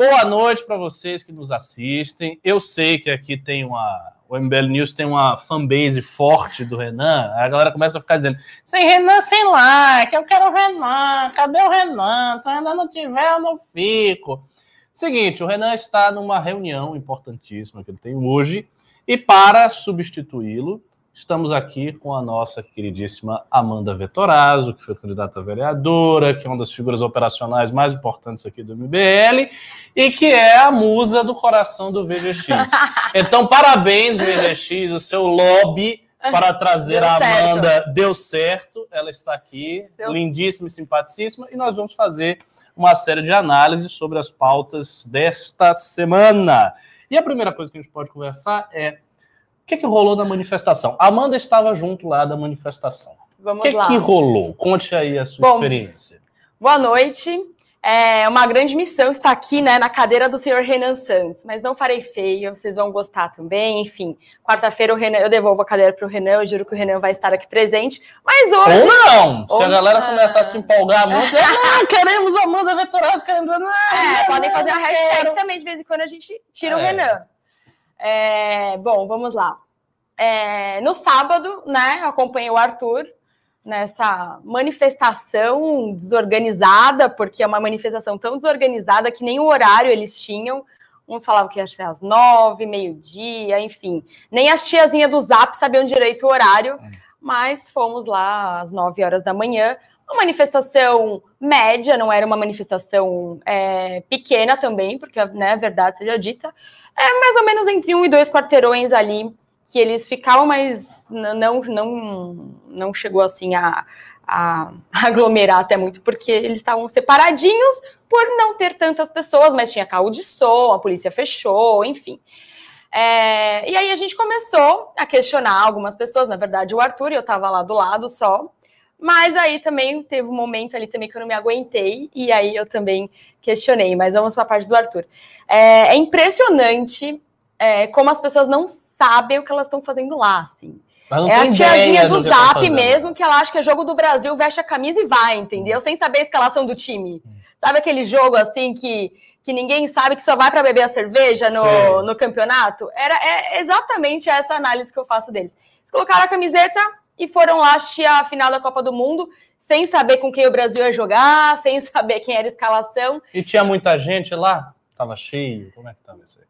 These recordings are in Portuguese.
Boa noite para vocês que nos assistem. Eu sei que aqui tem uma. O MBL News tem uma fanbase forte do Renan. A galera começa a ficar dizendo: sem Renan, sem like, eu quero o Renan, cadê o Renan? Se o Renan não tiver, eu não fico. Seguinte, o Renan está numa reunião importantíssima que ele tem hoje, e para substituí-lo, Estamos aqui com a nossa queridíssima Amanda Vetorazzo, que foi candidata a vereadora, que é uma das figuras operacionais mais importantes aqui do MBL e que é a musa do coração do VGX. Então, parabéns, VGX, o seu lobby para trazer deu a Amanda certo. deu certo. Ela está aqui, Seu... lindíssima e simpaticíssima, e nós vamos fazer uma série de análises sobre as pautas desta semana. E a primeira coisa que a gente pode conversar é que, que rolou na manifestação? Amanda estava junto lá da manifestação. Vamos que lá. O que rolou? Conte aí a sua Bom, experiência. Boa noite. É uma grande missão estar aqui né, na cadeira do senhor Renan Santos, mas não farei feio, vocês vão gostar também. Enfim, quarta-feira eu devolvo a cadeira para o Renan, eu juro que o Renan vai estar aqui presente. Mas hoje. Ou não! Ou se a galera começar a se empolgar muito, dizer, ah, queremos Amanda Vetoraz, queremos. É, podem fazer a hashtag também, de vez em quando a gente tira é. o Renan. É, bom, vamos lá. É, no sábado, né, acompanhei o Arthur nessa manifestação desorganizada, porque é uma manifestação tão desorganizada que nem o horário eles tinham. Uns falavam que ia ser às nove, meio-dia, enfim. Nem as tiazinhas do Zap sabiam direito o horário, é. mas fomos lá às nove horas da manhã. Uma manifestação média, não era uma manifestação é, pequena também, porque né, a verdade seja dita é mais ou menos entre um e dois quarteirões ali que eles ficavam, mas não não não chegou assim a, a aglomerar até muito, porque eles estavam separadinhos por não ter tantas pessoas, mas tinha carro de som, a polícia fechou, enfim. É, e aí a gente começou a questionar algumas pessoas, na verdade o Arthur, eu estava lá do lado só, mas aí também teve um momento ali também que eu não me aguentei, e aí eu também questionei, mas vamos para a parte do Arthur. É, é impressionante é, como as pessoas não sabem o que elas estão fazendo lá, assim. É a tiazinha do, do Zap que mesmo, que ela acha que é jogo do Brasil, veste a camisa e vai, entendeu? Sem saber a escalação do time. Hum. Sabe aquele jogo assim que, que ninguém sabe que só vai para beber a cerveja no, no campeonato? Era é exatamente essa análise que eu faço deles. Eles colocaram a camiseta e foram lá assistir a final da Copa do Mundo sem saber com quem o Brasil ia jogar, sem saber quem era a escalação. E tinha muita gente lá? Tava cheio? Como é que tava isso aí?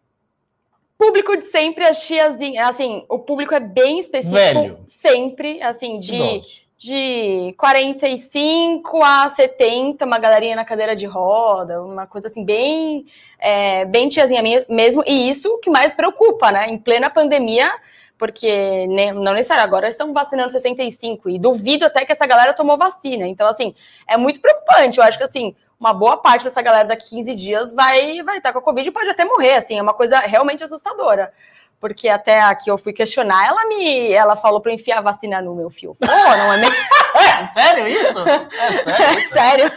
Público de sempre, as tiazinhas, assim, o público é bem específico, Velho. sempre, assim, de, de 45 a 70, uma galerinha na cadeira de roda, uma coisa assim, bem, é, bem tiazinha mesmo, e isso que mais preocupa, né? Em plena pandemia, porque não necessariamente agora estão vacinando 65 e duvido até que essa galera tomou vacina. Então, assim, é muito preocupante. Eu acho que assim, uma boa parte dessa galera daqui 15 dias vai vai estar com a Covid e pode até morrer, assim, é uma coisa realmente assustadora. Porque até aqui eu fui questionar, ela me ela falou para enfiar a vacina no meu fio. Pô, não é mesmo? é sério isso? É sério? Isso? sério.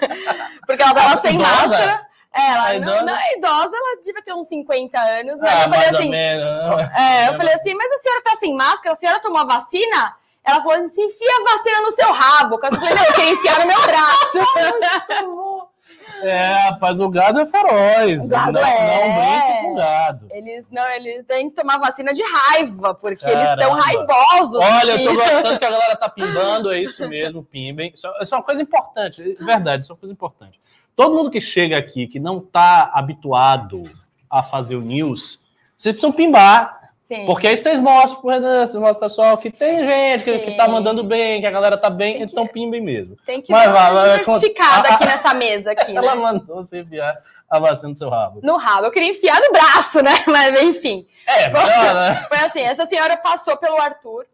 Porque ela tava sem máscara. É, ela a idosa... Não, não, é idosa, ela devia ter uns 50 anos. Mas ah, eu falei assim. É, eu falei assim, mas a senhora tá sem máscara, a senhora tomou a vacina? Ela falou assim: enfia a vacina no seu rabo. Eu falei, não, eu queria enfiar no meu braço. É, rapaz, o gado é feroz. O gado não, é. não brinca com gado. Eles, não, eles têm que tomar vacina de raiva, porque Caramba. eles estão raivosos. Olha, eu tô gostando que a galera tá pimbando, é isso mesmo, pimbem. Isso, isso é uma coisa importante, verdade, isso é uma coisa importante. Todo mundo que chega aqui, que não está habituado a fazer o news, vocês precisam pimbar. Sim. Porque aí vocês mostram pro vocês mostram pro pessoal que tem gente que, que tá mandando bem, que a galera tá bem, tem então que, pimbem mesmo. Tem que Mas, dar uma diversificada aqui nessa mesa. Aqui, ela né? mandou você enviar a vacina no seu rabo. No rabo. Eu queria enfiar no braço, né? Mas enfim. É, melhor, né? Foi assim, essa senhora passou pelo Arthur,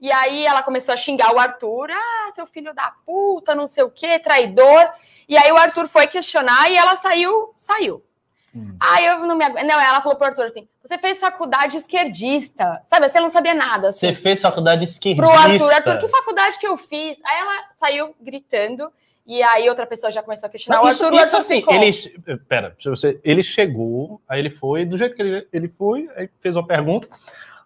e aí ela começou a xingar o Arthur, ah, seu filho da puta, não sei o quê, traidor. E aí o Arthur foi questionar e ela saiu, saiu. Hum. Aí eu não me aguento. Não, ela falou pro Arthur assim: você fez faculdade esquerdista. Sabe, você não sabia nada. Assim. Você fez faculdade esquerdista. Pro Arthur, Arthur, que faculdade que eu fiz? Aí ela saiu gritando. E aí outra pessoa já começou a questionar não, o Arthur. Isso, isso assim, ele, pera, você, ele chegou, aí ele foi, do jeito que ele, ele foi, aí fez uma pergunta.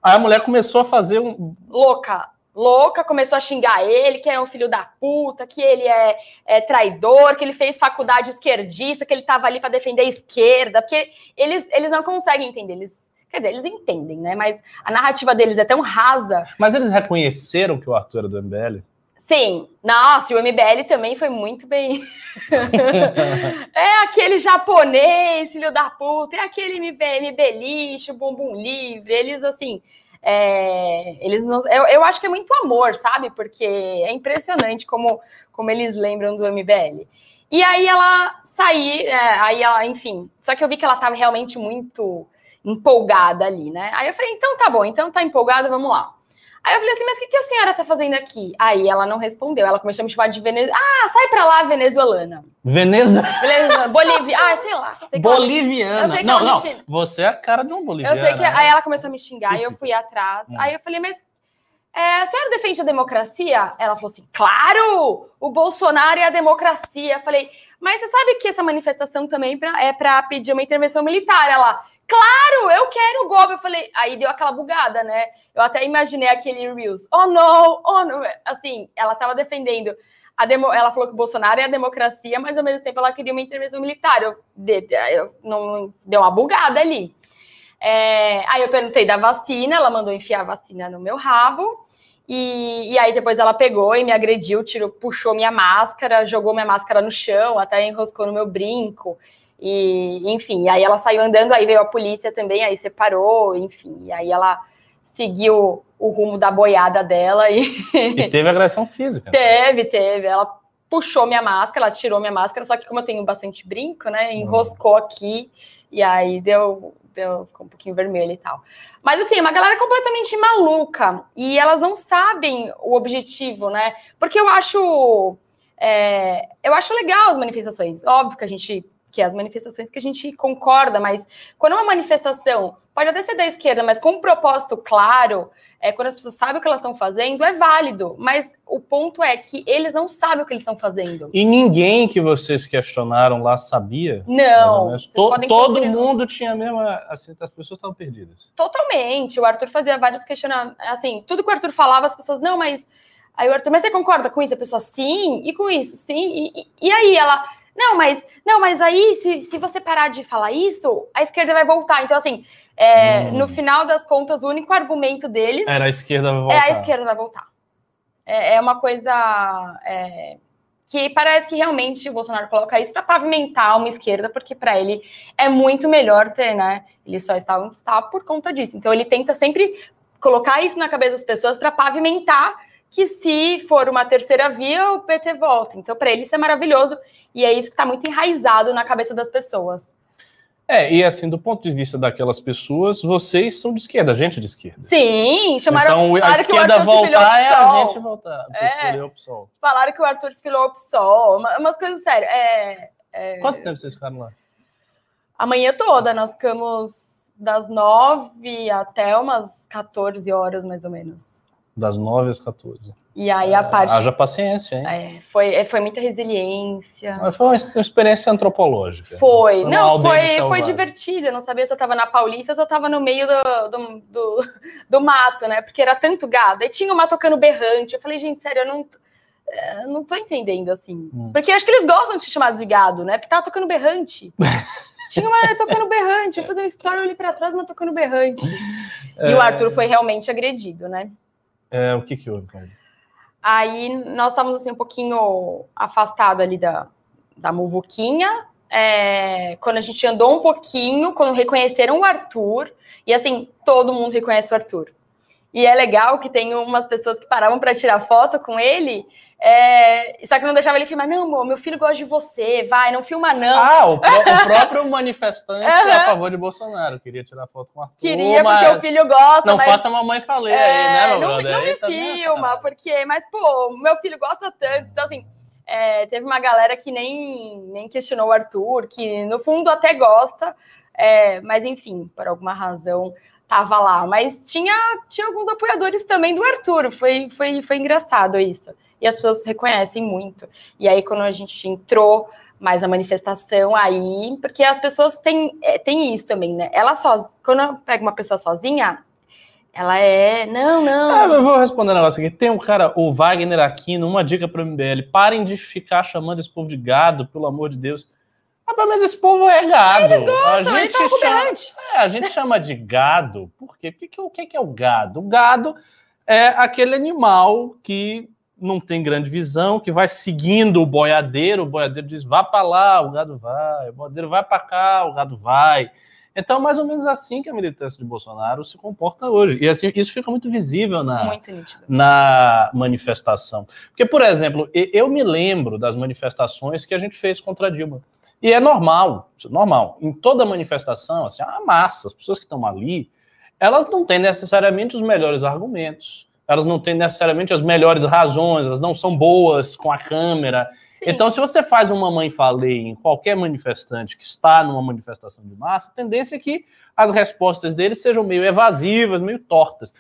Aí a mulher começou a fazer um. Louca. louca, começou a xingar ele, que é um filho da puta, que ele é, é traidor, que ele fez faculdade esquerdista, que ele estava ali para defender a esquerda, porque eles, eles não conseguem entender, eles Quer dizer, eles entendem, né? Mas a narrativa deles é tão rasa. Mas eles reconheceram que o Arthur era do MBL? Sim. Nossa, e o MBL também foi muito bem. é aquele japonês, filho da puta, é aquele MB, MB lixo, bumbum livre. Eles, assim, é, eles não, eu, eu, acho que é muito amor, sabe? Porque é impressionante como, como eles lembram do MBL. E aí ela saiu, é, aí ela, enfim. Só que eu vi que ela estava realmente muito empolgada ali, né? Aí eu falei, então tá bom, então tá empolgada, vamos lá. Aí eu falei assim, mas o que, que a senhora tá fazendo aqui? Aí ela não respondeu, ela começou a me chamar de Venezuela. Ah, sai pra lá, venezuelana. Venezuela? Bolívia. Ah, sei lá. Sei Boliviana. Não, não. Me... Você é a cara de um boliviano. Eu sei que. Aí ela começou a me xingar, aí eu fui atrás. Hum. Aí eu falei, mas é, a senhora defende a democracia? Ela falou assim, claro! O Bolsonaro e a democracia. Eu falei, mas você sabe que essa manifestação também é para pedir uma intervenção militar? Ela, Claro, eu quero o golpe. Eu falei, aí deu aquela bugada, né? Eu até imaginei aquele Reels. Oh, não, oh, não. Assim, ela estava defendendo. A demo, ela falou que o Bolsonaro é a democracia, mas ao mesmo tempo ela queria uma intervenção militar. Eu, eu não deu uma bugada ali. É, aí eu perguntei da vacina, ela mandou enfiar a vacina no meu rabo. E, e, aí depois ela pegou e me agrediu, tirou, puxou minha máscara, jogou minha máscara no chão, até enroscou no meu brinco. E, enfim, aí ela saiu andando, aí veio a polícia também, aí separou, enfim, e aí ela seguiu o rumo da boiada dela e. E teve agressão física. Teve, teve. Ela puxou minha máscara, ela tirou minha máscara, só que como eu tenho bastante brinco, né, enroscou aqui e aí deu, deu ficou um pouquinho vermelho e tal. Mas assim, uma galera completamente maluca e elas não sabem o objetivo, né? Porque eu acho é, eu acho legal as manifestações. Óbvio que a gente que é as manifestações que a gente concorda, mas quando uma manifestação pode até ser da esquerda, mas com um propósito claro, é, quando as pessoas sabem o que elas estão fazendo, é válido. Mas o ponto é que eles não sabem o que eles estão fazendo. E ninguém que vocês questionaram lá sabia? Não. To todo mundo tinha a mesma. Assim, as pessoas estavam perdidas. Totalmente. O Arthur fazia vários questionamentos. Assim, tudo que o Arthur falava, as pessoas, não, mas. Aí o Arthur, mas você concorda com isso? A pessoa, sim, e com isso, sim. E, e, e aí ela não, mas não, mas aí, se, se você parar de falar isso, a esquerda vai voltar. Então, assim, é, hum. no final das contas, o único argumento deles era a esquerda vai voltar. É a esquerda vai voltar. É, é uma coisa é, que parece que realmente o Bolsonaro coloca isso para pavimentar uma esquerda, porque para ele é muito melhor ter, né? Ele só está onde está por conta disso. Então ele tenta sempre colocar isso na cabeça das pessoas para pavimentar que se for uma terceira via, o PT volta. Então, para ele, isso é maravilhoso e é isso que está muito enraizado na cabeça das pessoas. É, e assim, do ponto de vista daquelas pessoas, vocês são de esquerda, gente de esquerda. Sim, chamaram. Então, a esquerda voltar é a gente voltar. É, o PSOL. Falaram que o Arthur desfilou o PSOL, umas coisas sérias. É, é... Quanto tempo vocês ficaram lá? A manhã toda, nós ficamos das nove até umas 14 horas, mais ou menos. Das 9 às 14. E aí a parte. Haja paciência, hein? É, foi, é, foi muita resiliência. Mas foi uma experiência antropológica. Foi. foi não, foi, foi divertida. Eu não sabia se eu estava na Paulista ou se eu estava no meio do, do, do, do, mato, né? Porque era tanto gado. E tinha uma tocando berrante. Eu falei, gente, sério, eu não. Eu não tô entendendo assim. Hum. Porque acho que eles gostam de ser chamados de gado, né? Porque tava tocando berrante. Tinha uma tocando berrante. Eu fazer uma história, ali para trás, uma tocando berrante. É... E o Arthur foi realmente agredido, né? É, o que que houve, Cláudio? Aí nós estávamos assim um pouquinho afastados ali da, da muvuquinha. É, quando a gente andou um pouquinho, quando reconheceram o Arthur, e assim, todo mundo reconhece o Arthur. E é legal que tem umas pessoas que paravam para tirar foto com ele, é, só que não deixava ele filmar. Não, amor, meu filho gosta de você, vai, não filma não. Ah, o, pró o próprio manifestante uhum. a favor de Bolsonaro. Queria tirar foto com o Arthur. Queria, porque o filho gosta. Não mas... faça a mamãe falei é, aí, né, meu não, brother? Não me filma, porque... Mas, pô, meu filho gosta tanto. Então, assim, é, teve uma galera que nem, nem questionou o Arthur, que no fundo até gosta, é, mas enfim, por alguma razão tava lá. Mas tinha, tinha alguns apoiadores também do Arthur, foi, foi, foi engraçado isso. E as pessoas reconhecem muito. E aí, quando a gente entrou mais a manifestação aí, porque as pessoas têm, é, têm isso também, né? Ela só, quando pega uma pessoa sozinha, Ela é. Não, não. Ah, eu vou responder um negócio aqui. Tem um cara, o Wagner Aquino, uma dica para o MBL. Parem de ficar chamando esse povo de gado, pelo amor de Deus. Ah, mas esse povo é gado. Eles gostam, a gente tá chama, é, a gente chama de gado. Por quê? O que, que é o gado? O gado é aquele animal que não tem grande visão, que vai seguindo o boiadeiro, o boiadeiro diz, vá para lá, o gado vai, o boiadeiro vai para cá, o gado vai. Então, mais ou menos assim que a militância de Bolsonaro se comporta hoje. E assim, isso fica muito visível na, muito na manifestação. Porque, por exemplo, eu me lembro das manifestações que a gente fez contra Dilma. E é normal, normal. Em toda manifestação, assim, a massa, as pessoas que estão ali, elas não têm necessariamente os melhores argumentos elas não têm necessariamente as melhores razões, elas não são boas com a câmera. Sim. Então, se você faz uma mãe falei em qualquer manifestante que está numa manifestação de massa, a tendência é que as respostas deles sejam meio evasivas, meio tortas.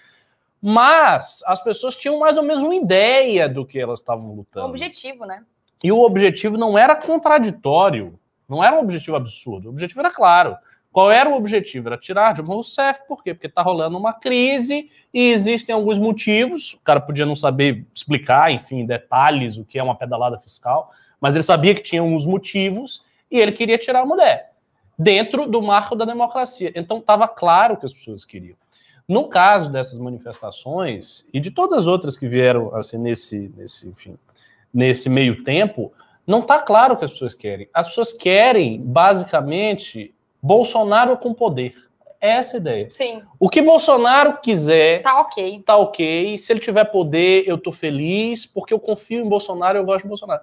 Mas as pessoas tinham mais ou menos uma ideia do que elas estavam lutando. O objetivo, né? E o objetivo não era contraditório, não era um objetivo absurdo. O objetivo era claro. Qual era o objetivo? Era tirar Dilma Rousseff, por quê? Porque está rolando uma crise e existem alguns motivos. O cara podia não saber explicar, enfim, detalhes, o que é uma pedalada fiscal, mas ele sabia que tinha uns motivos e ele queria tirar a mulher dentro do marco da democracia. Então estava claro o que as pessoas queriam. No caso dessas manifestações e de todas as outras que vieram assim nesse, nesse, enfim, nesse meio tempo, não está claro o que as pessoas querem. As pessoas querem basicamente Bolsonaro com poder. É essa a ideia. Sim. O que Bolsonaro quiser. Tá ok. Tá ok. Se ele tiver poder, eu tô feliz, porque eu confio em Bolsonaro, eu gosto de Bolsonaro.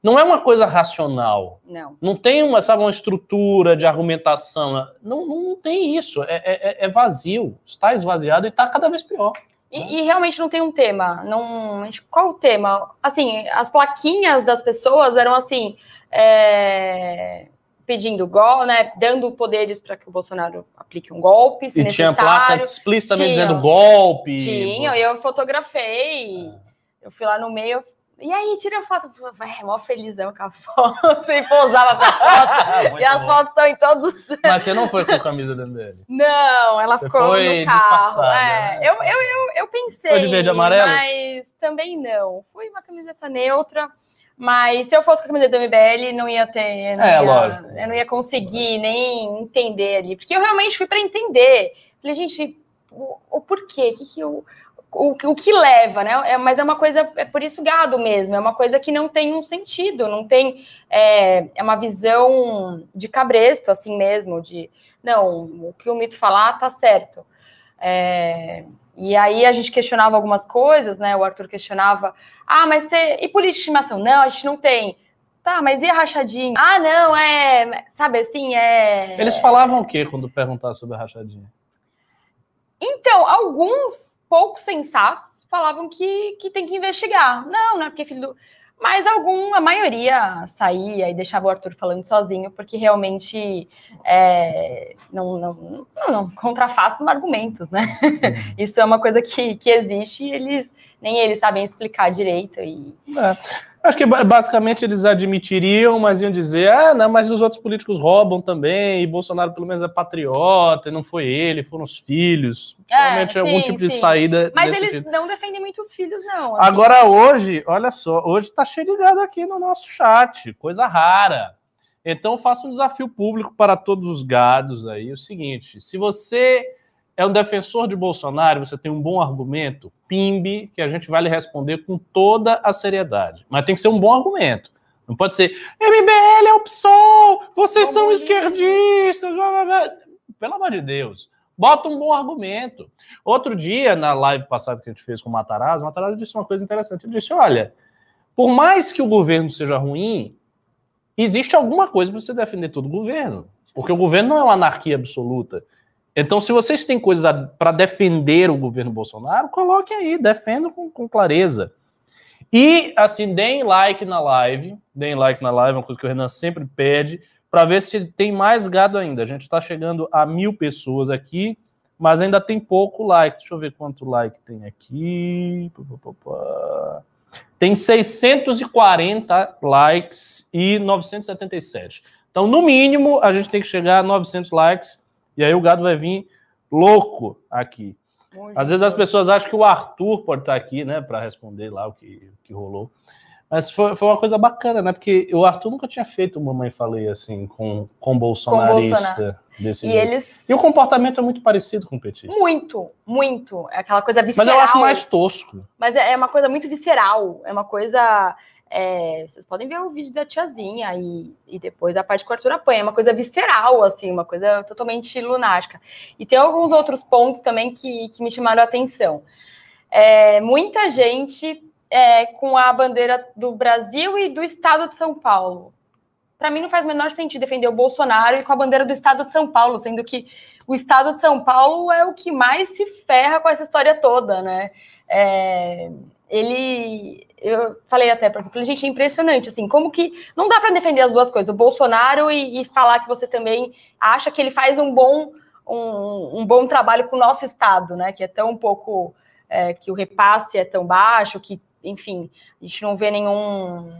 Não é uma coisa racional. Não. Não tem uma, sabe, uma estrutura de argumentação. Não, não, tem isso. É, é, é, vazio. Está esvaziado e está cada vez pior. E, e, realmente não tem um tema. Não, qual o tema? Assim, as plaquinhas das pessoas eram assim. É pedindo gol, né, dando poderes para que o Bolsonaro aplique um golpe, se e necessário. tinha placas explicitamente tinha, dizendo golpe. Tinha, eu fotografei. É. Eu fui lá no meio, e aí, tira a foto. Vai, mó felizão com a foto. E pousava pra foto. e as bom. fotos estão em todos os. Mas você não foi com a camisa dentro dele? Não, ela você ficou foi no carro. É, né? eu, eu, eu, eu pensei. Foi de verde e amarelo? Mas também não. Fui uma camiseta neutra. Mas se eu fosse com a camiseta do MBL, não ia ter. Não é, ia, lógico. Eu não ia conseguir nem entender ali. Porque eu realmente fui para entender. Falei, gente, o, o porquê? Que que eu, o, o que leva, né? É, mas é uma coisa, é por isso gado mesmo, é uma coisa que não tem um sentido, não tem. É, é uma visão de cabresto, assim mesmo, de não, o que o mito falar tá certo. É, e aí a gente questionava algumas coisas, né? O Arthur questionava: ah, mas você. E política de estimação? Não, a gente não tem. Tá, mas e a rachadinha? Ah, não, é. Sabe assim, é. Eles falavam o quê quando perguntavam sobre a rachadinha? Então, alguns poucos sensatos falavam que, que tem que investigar. Não, não é porque filho do. Mas algum, a maioria saía e deixava o Arthur falando sozinho, porque realmente é, não, não, não, não contrafaz argumentos, né? Uhum. Isso é uma coisa que, que existe e eles nem eles sabem explicar direito. E... É. Acho que basicamente eles admitiriam, mas iam dizer: ah, não, mas os outros políticos roubam também, e Bolsonaro pelo menos é patriota, e não foi ele, foram os filhos. É, Realmente é, algum tipo sim. de saída. Mas eles tipo. não defendem muito os filhos, não. Assim. Agora, hoje, olha só, hoje tá cheio de gado aqui no nosso chat, coisa rara. Então, eu faço um desafio público para todos os gados aí: o seguinte, se você é um defensor de Bolsonaro, você tem um bom argumento, pimbe, que a gente vai lhe responder com toda a seriedade. Mas tem que ser um bom argumento. Não pode ser, MBL é o PSOL, vocês são esquerdistas, blá, blá, blá. pelo amor de Deus. Bota um bom argumento. Outro dia, na live passada que a gente fez com o Matarazzo, o Matarazzo disse uma coisa interessante. Ele disse: olha, por mais que o governo seja ruim, existe alguma coisa para você defender todo o governo. Porque o governo não é uma anarquia absoluta. Então, se vocês têm coisas para defender o governo Bolsonaro, coloquem aí, defendam com, com, clareza. E, assim, deem like na live, deem like na live, é uma coisa que o Renan sempre pede, para ver se tem mais gado ainda. A gente está chegando a mil pessoas aqui, mas ainda tem pouco like. Deixa eu ver quanto like tem aqui. Tem 640 likes e 977. Então, no mínimo, a gente tem que chegar a 900 likes e aí o gado vai vir louco aqui. Às vezes as pessoas acham que o Arthur pode estar aqui, né, para responder lá o que, o que rolou. Mas foi, foi uma coisa bacana, né? Porque o Arthur nunca tinha feito Mamãe Falei assim, com, com bolsonarista. Com Bolsonaro. Desse e jeito. eles. E o comportamento é muito parecido com o petista. Muito, muito. É aquela coisa visceral. Mas eu acho mais tosco. Mas é, é uma coisa muito visceral. É uma coisa. É, vocês podem ver o vídeo da tiazinha e, e depois a parte que o Arthur apanha. É uma coisa visceral, assim, uma coisa totalmente lunática. E tem alguns outros pontos também que, que me chamaram a atenção. É, muita gente é, com a bandeira do Brasil e do Estado de São Paulo. Para mim não faz o menor sentido defender o Bolsonaro e com a bandeira do Estado de São Paulo, sendo que o Estado de São Paulo é o que mais se ferra com essa história toda, né? É, ele, eu falei até para ele, gente, é impressionante, assim, como que não dá para defender as duas coisas, o Bolsonaro e, e, falar que você também acha que ele faz um bom, um, um bom trabalho com o nosso Estado, né? Que é tão pouco, é, que o repasse é tão baixo, que enfim, a gente não vê nenhum.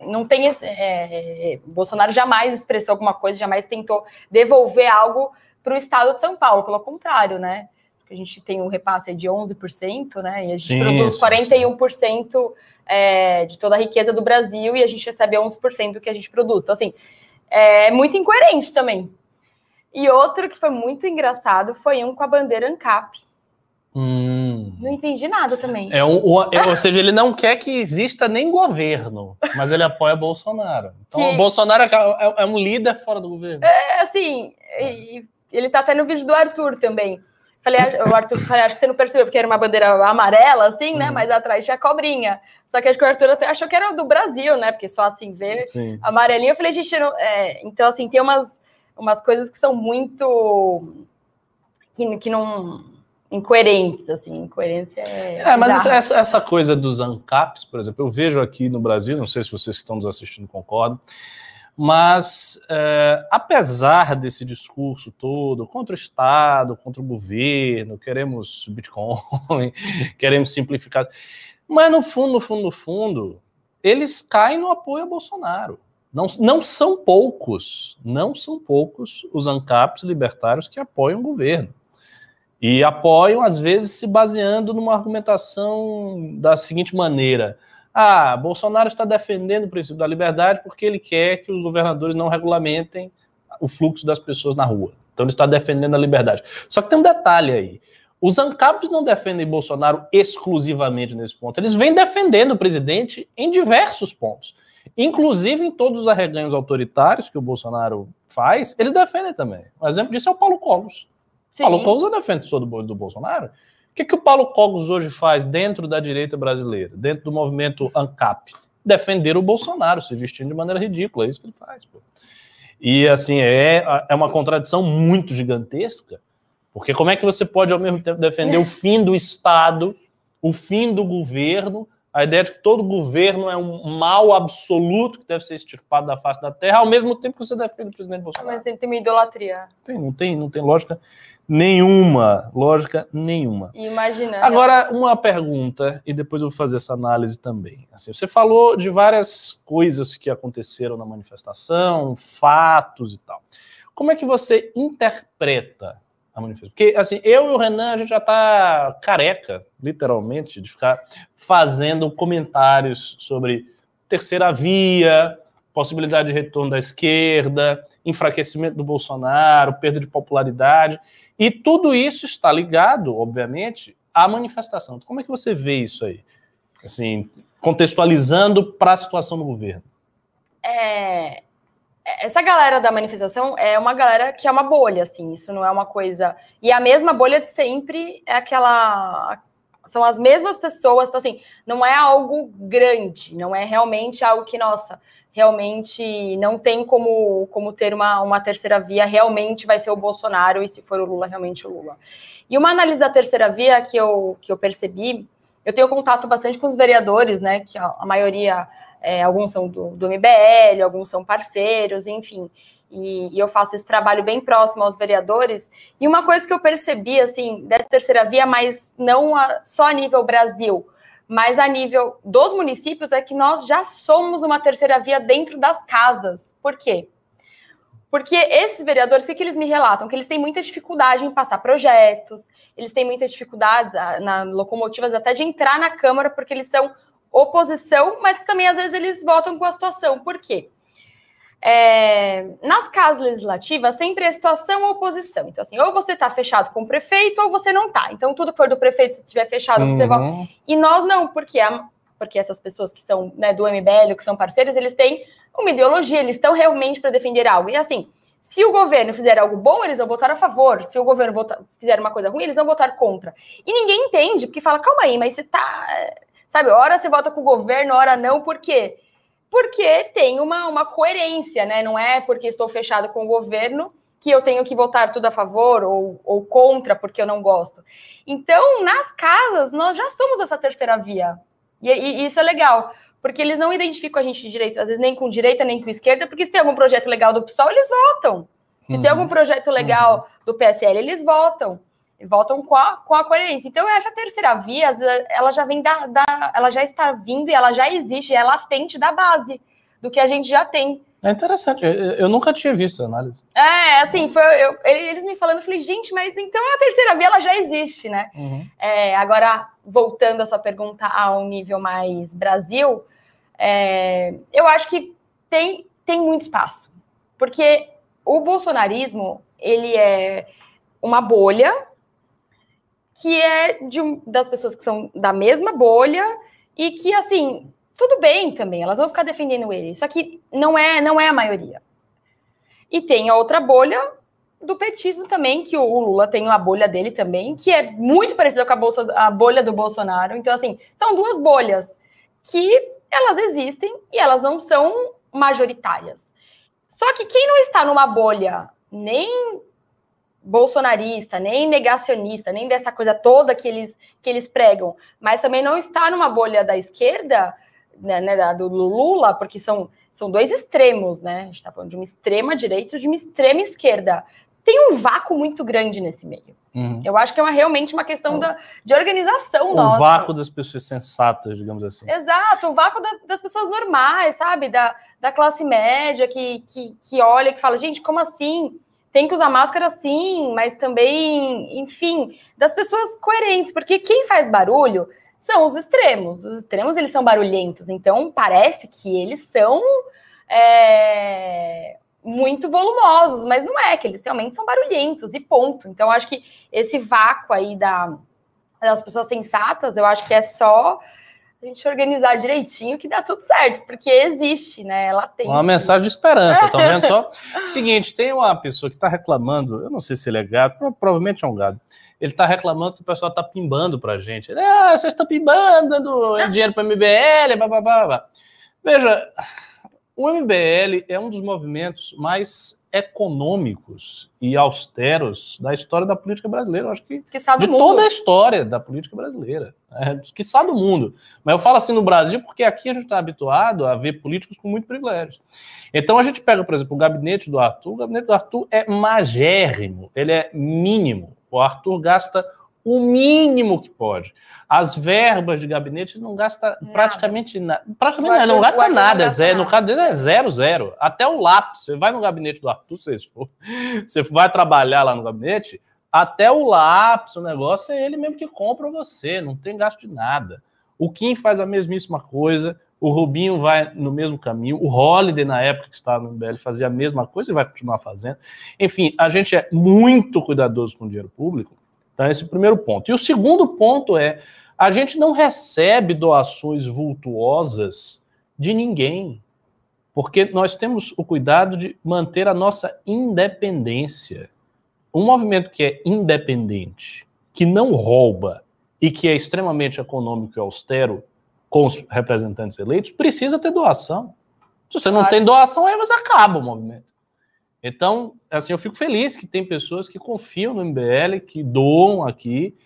Não tem. Esse, é, Bolsonaro jamais expressou alguma coisa, jamais tentou devolver algo para o estado de São Paulo, pelo contrário, né? A gente tem um repasse de 11%, né? E a gente sim, produz 41% é, de toda a riqueza do Brasil e a gente recebe 11% do que a gente produz. Então, assim, é muito incoerente também. E outro que foi muito engraçado foi um com a bandeira ANCAP, Hum. Não entendi nada também. É um, um, é, ou seja, ele não quer que exista nem governo, mas ele apoia Bolsonaro. Então, que... o Bolsonaro é, é, é, um líder fora do governo. É, assim, ele tá até no vídeo do Arthur também. Falei, o Arthur, falei, acho que você não percebeu, porque era uma bandeira amarela, assim, né? Uhum. Mas atrás tinha cobrinha. Só que acho que o Arthur até achou que era do Brasil, né? Porque só assim vê Sim. amarelinho. Eu falei, gente, não, é... então, assim, tem umas, umas coisas que são muito. que, que não incoerentes, assim, incoerência é. É, mas essa, essa, coisa dos ANCAPs, por exemplo, eu vejo aqui no Brasil, não sei se vocês que estão nos assistindo concordam, mas é, apesar desse discurso todo contra o Estado, contra o governo, queremos Bitcoin, queremos simplificar, mas no fundo, no fundo, no fundo, eles caem no apoio a Bolsonaro. Não, não são poucos, não são poucos os ANCAPs libertários que apoiam o governo. E apoiam, às vezes, se baseando numa argumentação da seguinte maneira: ah, Bolsonaro está defendendo o princípio da liberdade porque ele quer que os governadores não regulamentem o fluxo das pessoas na rua. Então ele está defendendo a liberdade. Só que tem um detalhe aí. Os ANCAPs não defendem Bolsonaro exclusivamente nesse ponto. Eles vêm defendendo o presidente em diversos pontos. Inclusive em todos os arreganhos autoritários que o Bolsonaro faz, eles defendem também. Um exemplo disso é o Paulo Cogos. Sim. Paulo Cogos é defensor do, do Bolsonaro. O que, que o Paulo Cogos hoje faz dentro da direita brasileira, dentro do movimento ANCAP? Defender o Bolsonaro, se vestindo de maneira ridícula. É isso que ele faz. Pô. E, assim, é, é uma contradição muito gigantesca, porque como é que você pode, ao mesmo tempo, defender o fim do Estado, o fim do governo, a ideia de que todo governo é um mal absoluto que deve ser extirpado da face da terra, ao mesmo tempo que você defende o presidente Bolsonaro. Mas tem, tem uma idolatria. Tem, não tem, não tem lógica Nenhuma, lógica nenhuma. Imagina. Agora, uma pergunta, e depois eu vou fazer essa análise também. Assim, você falou de várias coisas que aconteceram na manifestação, fatos e tal. Como é que você interpreta a manifestação? Porque, assim, eu e o Renan, a gente já está careca, literalmente, de ficar fazendo comentários sobre terceira via, possibilidade de retorno da esquerda, enfraquecimento do Bolsonaro, perda de popularidade. E tudo isso está ligado, obviamente, à manifestação. Como é que você vê isso aí? Assim, contextualizando para a situação do governo. É, essa galera da manifestação é uma galera que é uma bolha, assim, isso não é uma coisa. E a mesma bolha de sempre é aquela. São as mesmas pessoas, então, assim, não é algo grande, não é realmente algo que, nossa, realmente não tem como, como ter uma, uma terceira via, realmente vai ser o Bolsonaro, e se for o Lula, realmente o Lula. E uma análise da terceira via que eu, que eu percebi, eu tenho contato bastante com os vereadores, né, que a, a maioria, é, alguns são do, do MBL, alguns são parceiros, enfim, e, e, eu faço esse trabalho bem próximo aos vereadores. E uma coisa que eu percebi, assim, dessa terceira via, mas não a, só a nível Brasil, mas a nível dos municípios é que nós já somos uma terceira via dentro das casas. Por quê? Porque esses vereadores, o que, eles me relatam? Que eles têm muita dificuldade em passar projetos, eles têm muitas dificuldades ah, na locomotivas até de entrar na Câmara, porque eles são oposição, mas que também às vezes eles votam com a situação. Por quê? É, nas casas legislativas, sempre é situação ou oposição. Então, assim, ou você está fechado com o prefeito ou você não está. Então, tudo que for do prefeito, se estiver fechado, uhum. você vota. E nós não, porque, a, porque essas pessoas que são né, do MBL, que são parceiros, eles têm uma ideologia, eles estão realmente para defender algo. E assim, se o governo fizer algo bom, eles vão votar a favor. Se o governo votar, fizer uma coisa ruim, eles vão votar contra. E ninguém entende, porque fala, calma aí, mas você tá. Sabe, hora você vota com o governo, hora não, por quê? Porque tem uma, uma coerência, né? Não é porque estou fechado com o governo que eu tenho que votar tudo a favor ou, ou contra porque eu não gosto. Então, nas casas, nós já somos essa terceira via. E, e isso é legal porque eles não identificam a gente de direita, às vezes nem com direita, nem com esquerda, porque se tem algum projeto legal do PSOL, eles votam. Se uhum. tem algum projeto legal uhum. do PSL, eles votam. Votam com a, com a coerência. Então, eu acho a terceira via, ela já vem da, da. Ela já está vindo e ela já existe, é latente da base do que a gente já tem. É interessante, eu nunca tinha visto a análise. É, assim, foi, eu, eles me falando, eu falei, gente, mas então a terceira via ela já existe, né? Uhum. É, agora, voltando a sua pergunta a um nível mais Brasil, é, eu acho que tem, tem muito espaço, porque o bolsonarismo ele é uma bolha que é de, das pessoas que são da mesma bolha e que assim tudo bem também, elas vão ficar defendendo ele, só que não é não é a maioria. E tem a outra bolha do petismo também, que o Lula tem uma bolha dele também, que é muito parecida com a, bolsa, a bolha do Bolsonaro. Então, assim, são duas bolhas que elas existem e elas não são majoritárias. Só que quem não está numa bolha nem bolsonarista, nem negacionista, nem dessa coisa toda que eles, que eles pregam, mas também não está numa bolha da esquerda, né, né do Lula, porque são, são dois extremos, né? A gente está falando de uma extrema direita e de uma extrema esquerda. Tem um vácuo muito grande nesse meio. Uhum. Eu acho que é uma, realmente uma questão da, de organização o nossa. O vácuo das pessoas sensatas, digamos assim. Exato, o vácuo da, das pessoas normais, sabe? Da, da classe média que, que, que olha e que fala, gente, como assim? Tem que usar máscara sim, mas também, enfim, das pessoas coerentes, porque quem faz barulho são os extremos. Os extremos, eles são barulhentos, então parece que eles são... É muito volumosos, mas não é, que eles realmente são barulhentos e ponto. Então, acho que esse vácuo aí da, das pessoas sensatas, eu acho que é só a gente organizar direitinho que dá tudo certo, porque existe, né? Ela tem. Uma mensagem de esperança, tá vendo só? Seguinte, tem uma pessoa que está reclamando, eu não sei se ele é gado, provavelmente é um gado. Ele está reclamando que o pessoal está pimbando para a gente. Ah, vocês estão pimbando, dando dinheiro para MBL, blá, blá, blá. Veja, o MBL é um dos movimentos mais econômicos e austeros da história da política brasileira. Eu acho que, que de mundo. toda a história da política brasileira. É, que sabe do mundo. Mas eu falo assim no Brasil porque aqui a gente está habituado a ver políticos com muito privilégio. Então a gente pega, por exemplo, o gabinete do Arthur. O gabinete do Arthur é magérrimo, ele é mínimo. O Arthur gasta o mínimo que pode. As verbas de gabinete não gasta nada. praticamente nada. Praticamente não, não gasta nada. Não é zero. No caso dele é zero, zero. Até o lápis. Você vai no gabinete do Arthur, se for, você vai trabalhar lá no gabinete, até o lápis, o negócio é ele mesmo que compra você. Não tem gasto de nada. O Kim faz a mesmíssima coisa. O Rubinho vai no mesmo caminho. O Holiday, na época que estava no MBL, fazia a mesma coisa e vai continuar fazendo. Enfim, a gente é muito cuidadoso com o dinheiro público. Então, esse é o primeiro ponto. E o segundo ponto é: a gente não recebe doações vultuosas de ninguém, porque nós temos o cuidado de manter a nossa independência. Um movimento que é independente, que não rouba e que é extremamente econômico e austero com os representantes eleitos, precisa ter doação. Se você não tem doação, aí você acaba o movimento. Então, assim, eu fico feliz que tem pessoas que confiam no MBL, que doam aqui,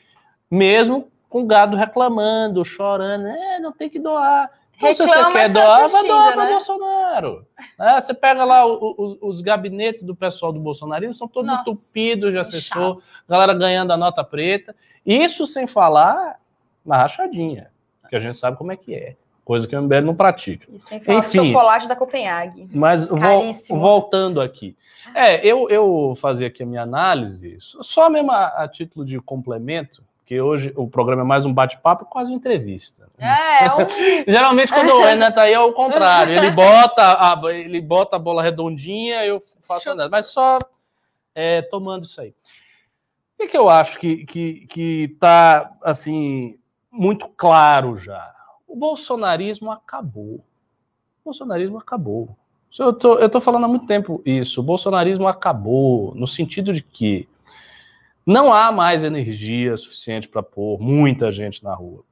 mesmo com gado reclamando, chorando, é, não tem que doar. Então, se você quer doar, vai doar para né? Bolsonaro. É, você pega lá os, os, gabinetes do pessoal do Bolsonaro, são todos Nossa, entupidos de assessor, galera ganhando a nota preta. Isso sem falar na rachadinha, que a gente sabe como é que é. Coisa que o MBL não pratica. E sem falar Enfim, chocolate da Copenhague. Mas vo voltando aqui. É, eu, eu fazia aqui a minha análise, só mesmo a, a título de complemento, que hoje o programa é mais um bate-papo, quase uma entrevista. É, é um... Geralmente quando o Renan tá aí é o contrário, ele bota a, ele bota a bola redondinha, eu faço nada, mas só é, tomando isso aí. O que, que eu acho que, que, que tá, assim, muito claro já? O bolsonarismo acabou. O bolsonarismo acabou. Eu tô, tô falando há muito tempo isso. O bolsonarismo acabou, no sentido de que não há mais energia suficiente para pôr muita gente na rua.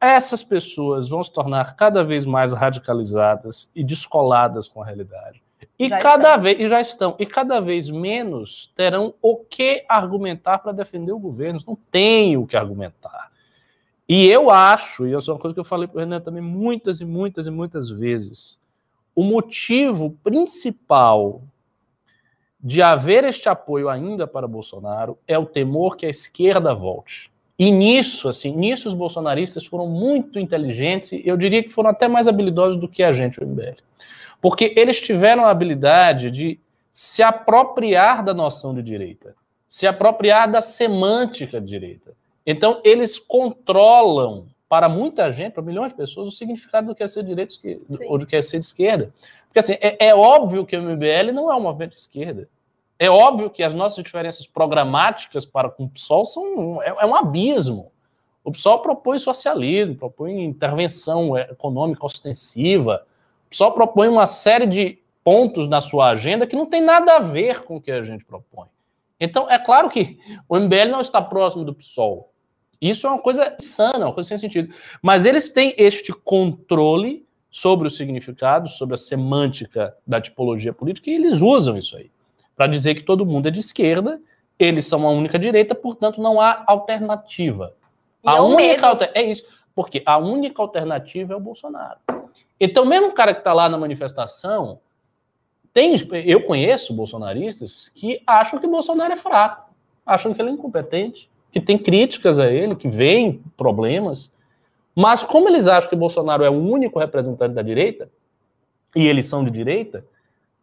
Essas pessoas vão se tornar cada vez mais radicalizadas e descoladas com a realidade. E já cada estão. vez e já estão e cada vez menos terão o que argumentar para defender o governo. Não tem o que argumentar. E eu acho, e isso é uma coisa que eu falei para o Renan também muitas e muitas e muitas vezes, o motivo principal de haver este apoio ainda para Bolsonaro é o temor que a esquerda volte. E nisso, assim, nisso os bolsonaristas foram muito inteligentes, eu diria que foram até mais habilidosos do que a gente, o MBL. Porque eles tiveram a habilidade de se apropriar da noção de direita, se apropriar da semântica de direita. Então, eles controlam, para muita gente, para milhões de pessoas, o significado do que é ser direita ou do que é ser de esquerda. Porque, assim, é, é óbvio que o MBL não é um movimento de esquerda. É óbvio que as nossas diferenças programáticas para com o PSOL são, é, é um abismo. O PSOL propõe socialismo, propõe intervenção econômica ostensiva, o PSOL propõe uma série de pontos na sua agenda que não tem nada a ver com o que a gente propõe. Então, é claro que o MBL não está próximo do PSOL. Isso é uma coisa insana, uma coisa sem sentido. Mas eles têm este controle sobre o significado, sobre a semântica da tipologia política, e eles usam isso aí para dizer que todo mundo é de esquerda, eles são a única direita, portanto não há alternativa. E a é única alter... é isso, porque a única alternativa é o Bolsonaro. Então, mesmo o cara que está lá na manifestação, tem, eu conheço bolsonaristas que acham que Bolsonaro é fraco, acham que ele é incompetente, que tem críticas a ele, que veem problemas. Mas como eles acham que Bolsonaro é o único representante da direita, e eles são de direita,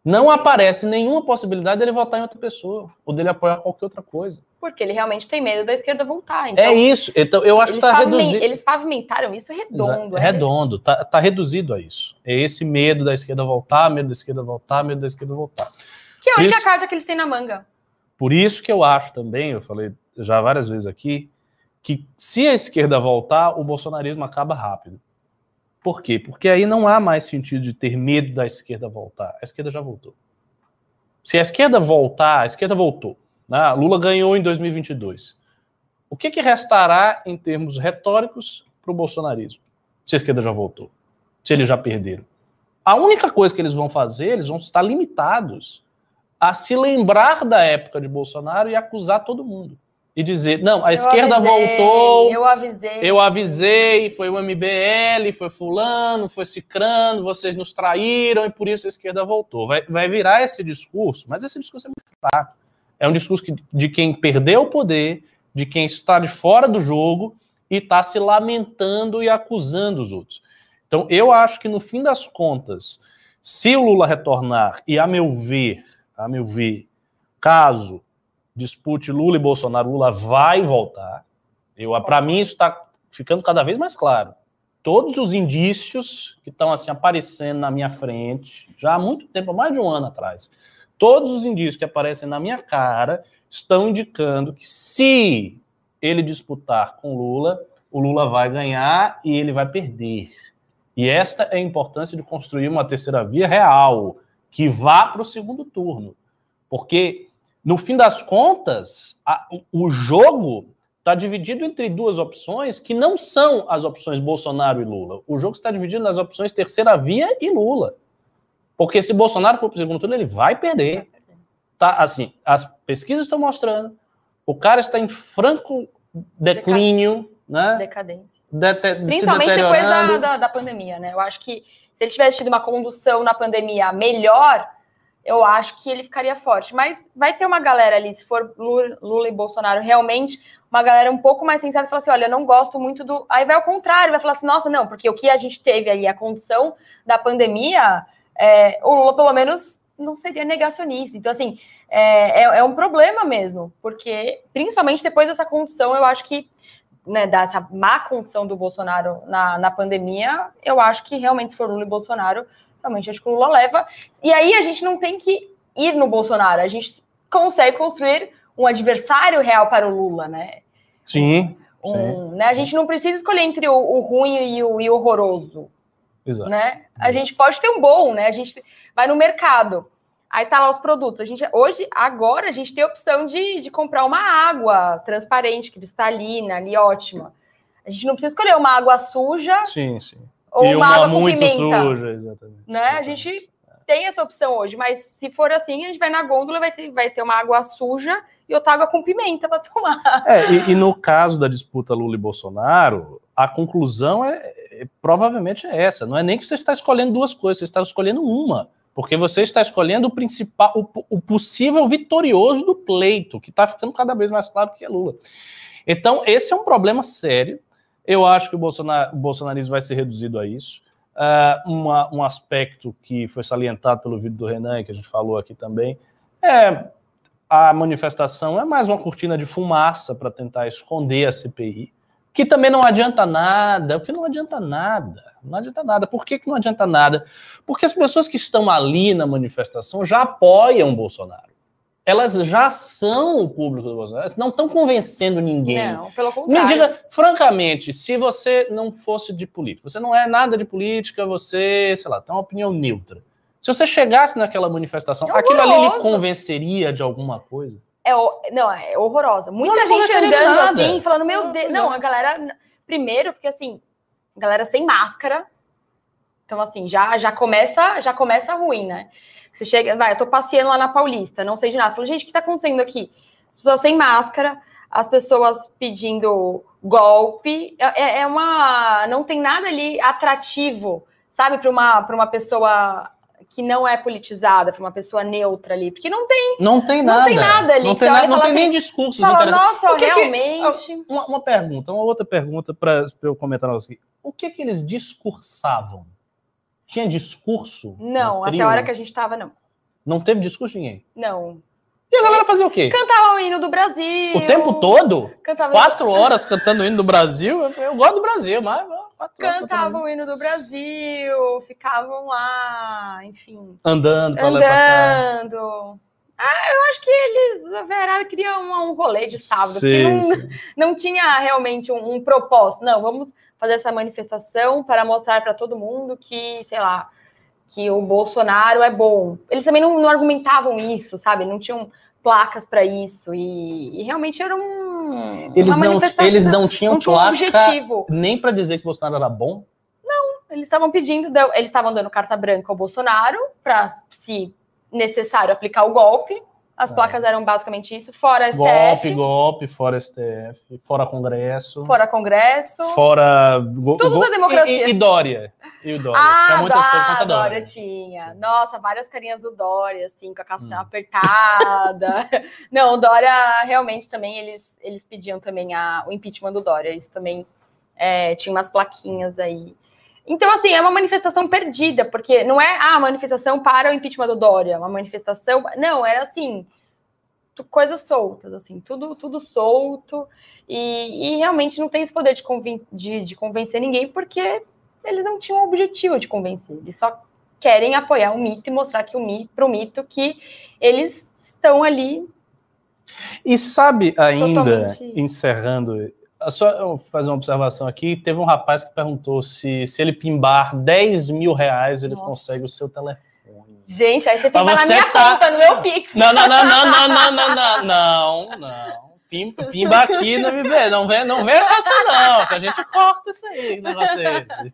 não aparece nenhuma possibilidade dele votar em outra pessoa, ou dele apoiar qualquer outra coisa. Porque ele realmente tem medo da esquerda voltar. Então, é isso. Então, eu acho que está reduzido. Eles pavimentaram isso redondo. É redondo, está tá reduzido a isso. É esse medo da esquerda voltar, medo da esquerda voltar, medo da esquerda voltar. Que é a única isso, carta que eles têm na manga. Por isso que eu acho também, eu falei já várias vezes aqui, que se a esquerda voltar, o bolsonarismo acaba rápido. Por quê? Porque aí não há mais sentido de ter medo da esquerda voltar. A esquerda já voltou. Se a esquerda voltar, a esquerda voltou. Né? Lula ganhou em 2022. O que, que restará em termos retóricos para o bolsonarismo? Se a esquerda já voltou. Se eles já perderam. A única coisa que eles vão fazer, eles vão estar limitados a se lembrar da época de Bolsonaro e acusar todo mundo e dizer, não, a eu esquerda avisei, voltou. Eu avisei. Eu avisei, foi o MBL, foi fulano, foi cicrano, vocês nos traíram e por isso a esquerda voltou. Vai, vai virar esse discurso, mas esse discurso é muito fraco. É um discurso que, de quem perdeu o poder, de quem está de fora do jogo e está se lamentando e acusando os outros. Então, eu acho que no fim das contas, se o Lula retornar, e a meu ver, a meu ver, caso dispute Lula e Bolsonaro, Lula vai voltar. Eu, para mim, isso está ficando cada vez mais claro. Todos os indícios que estão assim aparecendo na minha frente, já há muito tempo, há mais de um ano atrás, todos os indícios que aparecem na minha cara estão indicando que se ele disputar com Lula, o Lula vai ganhar e ele vai perder. E esta é a importância de construir uma terceira via real, que vá para o segundo turno. Porque no fim das contas, a, o jogo está dividido entre duas opções que não são as opções Bolsonaro e Lula. O jogo está dividido nas opções terceira via e Lula. Porque se Bolsonaro for para o segundo turno, ele vai perder. Tá, assim, as pesquisas estão mostrando. O cara está em franco declínio, né? Decadência. De, de, Principalmente depois da, da, da pandemia, né? Eu acho que se ele tivesse tido uma condução na pandemia melhor, eu acho que ele ficaria forte. Mas vai ter uma galera ali, se for Lula e Bolsonaro realmente, uma galera um pouco mais sensata e falar assim: olha, eu não gosto muito do. Aí vai ao contrário, vai falar assim: nossa, não, porque o que a gente teve aí, a condição da pandemia, é, o Lula pelo menos não seria negacionista. Então, assim, é, é, é, um problema mesmo, porque principalmente depois dessa condição, eu acho que, né, dessa má condição do Bolsonaro na, na pandemia, eu acho que realmente, se for Lula e Bolsonaro, realmente acho que o Lula leva. E aí a gente não tem que ir no Bolsonaro, a gente consegue construir um adversário real para o Lula, né? Sim. Um, sim. Né? A gente não precisa escolher entre o, o ruim e o, e o horroroso. Exato. Né? A gente pode ter um bom, né? A gente vai no mercado, aí tá lá os produtos. A gente hoje, agora, a gente tem a opção de, de comprar uma água transparente, cristalina, ali ótima. A gente não precisa escolher uma água suja. Sim, sim. Ou e uma, uma água muito pimenta. suja, exatamente. Né? A gente tem essa opção hoje, mas se for assim, a gente vai na gôndola, vai ter, vai ter uma água suja e outra água com pimenta para tomar. É, e, e, no caso da disputa Lula e Bolsonaro, a conclusão é, é, provavelmente é essa. Não é nem que você está escolhendo duas coisas, você está escolhendo uma. Porque você está escolhendo o principal, o, o possível vitorioso do pleito, que está ficando cada vez mais claro que é Lula. Então, esse é um problema sério. Eu acho que o, Bolsonar, o bolsonarismo vai ser reduzido a isso. Uh, uma, um aspecto que foi salientado pelo vídeo do Renan, que a gente falou aqui também, é a manifestação é mais uma cortina de fumaça para tentar esconder a CPI, que também não adianta nada, porque não adianta nada, não adianta nada. Por que, que não adianta nada? Porque as pessoas que estão ali na manifestação já apoiam Bolsonaro. Elas já são o público do Bolsonaro, elas não estão convencendo ninguém. Não, pelo contrário. Me diga, francamente, se você não fosse de política, você não é nada de política, você, sei lá, tem uma opinião neutra. Se você chegasse naquela manifestação, é aquilo ali lhe convenceria de alguma coisa? É, não, é horrorosa. Muita não gente andando assim, falando, meu Deus. Não, a galera. Primeiro, porque assim, galera sem máscara. Então, assim, já, já começa já começa ruim, né? Você chega, vai, eu tô passeando lá na Paulista, não sei de nada. Falo, gente, o que tá acontecendo aqui? As pessoas sem máscara, as pessoas pedindo golpe. É, é, é uma. Não tem nada ali atrativo, sabe, para uma, uma pessoa que não é politizada, para uma pessoa neutra ali, porque não tem. Não tem nada. Não tem nada ali. Não tem, nada, não tem assim, nem discurso. Fala, nossa, que realmente. Que, uma, uma, pergunta, uma outra pergunta para eu comentar aqui. O que que eles discursavam? Tinha discurso? Não, até a hora que a gente estava, não. Não teve discurso ninguém? Não. E a galera fazia o quê? Cantava o hino do Brasil. O tempo todo? Cantava quatro horas cantando o hino do Brasil? Eu, eu gosto do Brasil, mas quatro Cantavam o hino do Brasil, ficavam lá, enfim. Andando pra Andando. Ah, eu acho que eles, a Verada queria um, um rolê de sábado, sim, porque não, sim. não tinha realmente um, um propósito. Não, vamos fazer essa manifestação para mostrar para todo mundo que, sei lá, que o Bolsonaro é bom. Eles também não, não argumentavam isso, sabe? Não tinham placas para isso e, e, realmente era um eles não eles não tinham não placa objetivo. nem para dizer que o Bolsonaro era bom não eles estavam pedindo eles estavam dando carta branca ao Bolsonaro para se necessário aplicar o golpe as é. placas eram basicamente isso, fora STF. Golpe, golpe, fora STF, fora Congresso. Fora Congresso. Fora. Tudo da democracia. E, e, Dória. E o Dória. Ah, tinha muitas coisas contra Dória. Dória tinha. Nossa, várias carinhas do Dória, assim, com a calça hum. apertada. Não, o Dória realmente também, eles, eles pediam também a, o impeachment do Dória. Isso também é, tinha umas plaquinhas aí. Então, assim, é uma manifestação perdida, porque não é a ah, manifestação para o impeachment do Dória, uma manifestação. Não, era assim, coisas soltas, assim, tudo, tudo solto, e, e realmente não tem esse poder de, conven de, de convencer ninguém, porque eles não tinham o objetivo de convencer, eles só querem apoiar o mito e mostrar que o mito, para o mito que eles estão ali. E sabe, ainda, totalmente... encerrando só fazer uma observação aqui. Teve um rapaz que perguntou se, se ele pimbar 10 mil reais, ele Nossa. consegue o seu telefone. Gente, aí você pimba na minha tá... conta, no meu Pix. Não, não, não, não, não, não, não, não, não, não. Pimba, pimba aqui, não me vê, não vê, não vê essa não, que a gente corta isso aí, negócio é esse.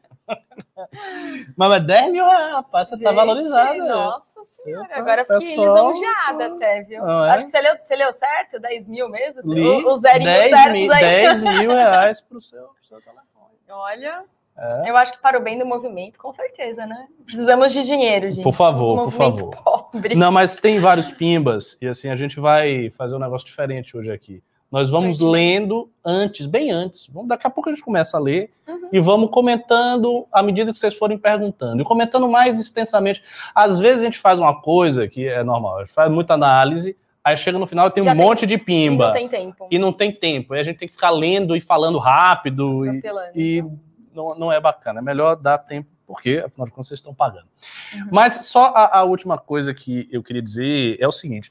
Mas 10 mil reais, rapaz, você tá gente, tá valorizado. Nossa senhora, tá agora eu fiquei lisonjeada até, viu? é? Acho que você leu, você leu certo, 10 mil mesmo? Li, o, o zerinho 10 certos mil, aí. 10 mil reais pro seu, pro seu telefone. Olha, É. Eu acho que para o bem do movimento, com certeza, né? Precisamos de dinheiro, gente. Por favor, por favor. Pobre. Não, mas tem vários pimbas e assim a gente vai fazer um negócio diferente hoje aqui. Nós vamos lendo antes, bem antes. Vamos, daqui a pouco a gente começa a ler uhum. e vamos comentando à medida que vocês forem perguntando. E comentando mais extensamente. Às vezes a gente faz uma coisa que é normal, a gente faz muita análise, aí chega no final e tem Já um tem, monte de pimba. E não tem tempo. E não tem tempo. E a gente tem que ficar lendo e falando rápido. E, e então. não, não é bacana. É melhor dar tempo, porque, afinal de contas, vocês estão pagando. Uhum. Mas só a, a última coisa que eu queria dizer é o seguinte.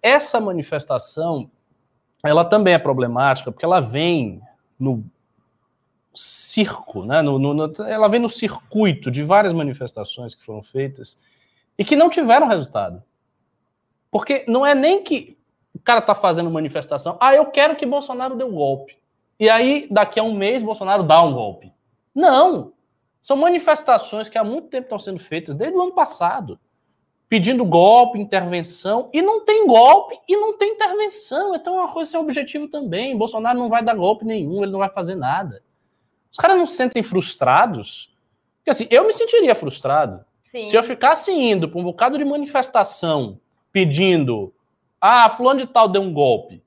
Essa manifestação ela também é problemática porque ela vem no circo, né? No, no, no, ela vem no circuito de várias manifestações que foram feitas e que não tiveram resultado. Porque não é nem que o cara está fazendo manifestação, ah, eu quero que Bolsonaro dê um golpe. E aí, daqui a um mês, Bolsonaro dá um golpe. Não! São manifestações que há muito tempo estão sendo feitas, desde o ano passado pedindo golpe, intervenção, e não tem golpe e não tem intervenção. Então é uma coisa sem objetivo também. Bolsonaro não vai dar golpe nenhum, ele não vai fazer nada. Os caras não se sentem frustrados? Porque assim, eu me sentiria frustrado. Sim. Se eu ficasse indo para um bocado de manifestação pedindo, ah, fulano de tal deu um golpe,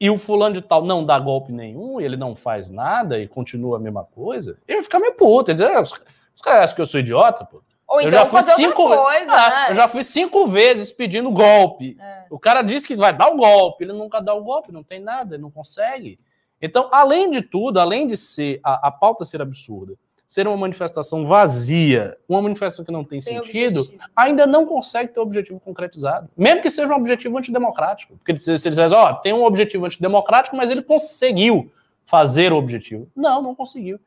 e o fulano de tal não dá golpe nenhum, e ele não faz nada e continua a mesma coisa, eu ia ficar meio puto. Ia dizer, ah, os, os caras acham que eu sou idiota, pô. Ou então eu já fui fazer cinco... coisa, ah, né? Eu já fui cinco vezes pedindo golpe. É. O cara disse que vai dar o golpe, ele nunca dá o golpe, não tem nada, ele não consegue. Então, além de tudo, além de ser a, a pauta ser absurda, ser uma manifestação vazia, uma manifestação que não tem, tem sentido, objetivo. ainda não consegue ter o objetivo concretizado. Mesmo que seja um objetivo antidemocrático. Porque se, se ele diz, ó, oh, tem um objetivo antidemocrático, mas ele conseguiu fazer o objetivo. Não, não conseguiu.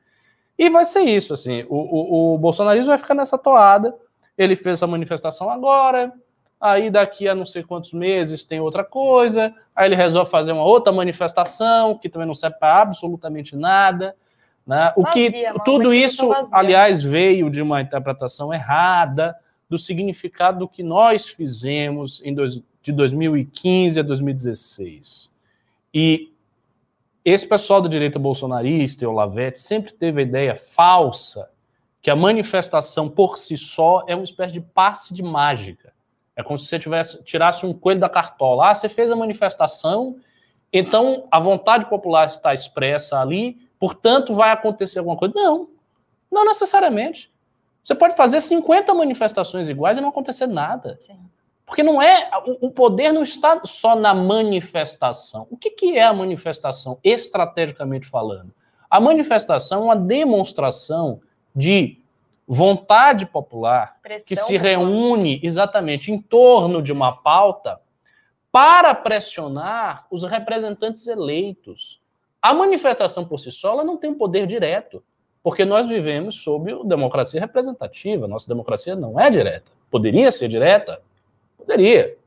E vai ser isso, assim, o, o, o bolsonarismo vai ficar nessa toada, ele fez essa manifestação agora, aí daqui a não sei quantos meses tem outra coisa, aí ele resolve fazer uma outra manifestação, que também não serve para absolutamente nada, né? O vazia, que tudo isso, aliás, veio de uma interpretação errada do significado do que nós fizemos em dois, de 2015 a 2016. E esse pessoal da direita bolsonarista o Lavete sempre teve a ideia falsa que a manifestação por si só é uma espécie de passe de mágica. É como se você tivesse, tirasse um coelho da cartola. Ah, você fez a manifestação, então a vontade popular está expressa ali, portanto vai acontecer alguma coisa. Não, não necessariamente. Você pode fazer 50 manifestações iguais e não acontecer nada. Sim. Porque não é o poder não está só na manifestação. O que, que é a manifestação, estrategicamente falando? A manifestação é uma demonstração de vontade popular Pressão que se reúne exatamente em torno de uma pauta para pressionar os representantes eleitos. A manifestação por si só ela não tem um poder direto, porque nós vivemos sob democracia representativa. Nossa democracia não é direta. Poderia ser direta, Poderia.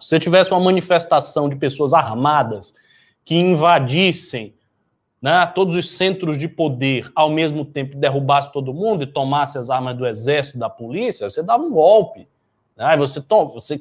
Se tivesse uma manifestação de pessoas armadas que invadissem né, todos os centros de poder ao mesmo tempo derrubasse todo mundo e tomasse as armas do exército, da polícia, você dava um golpe. Né? Você, você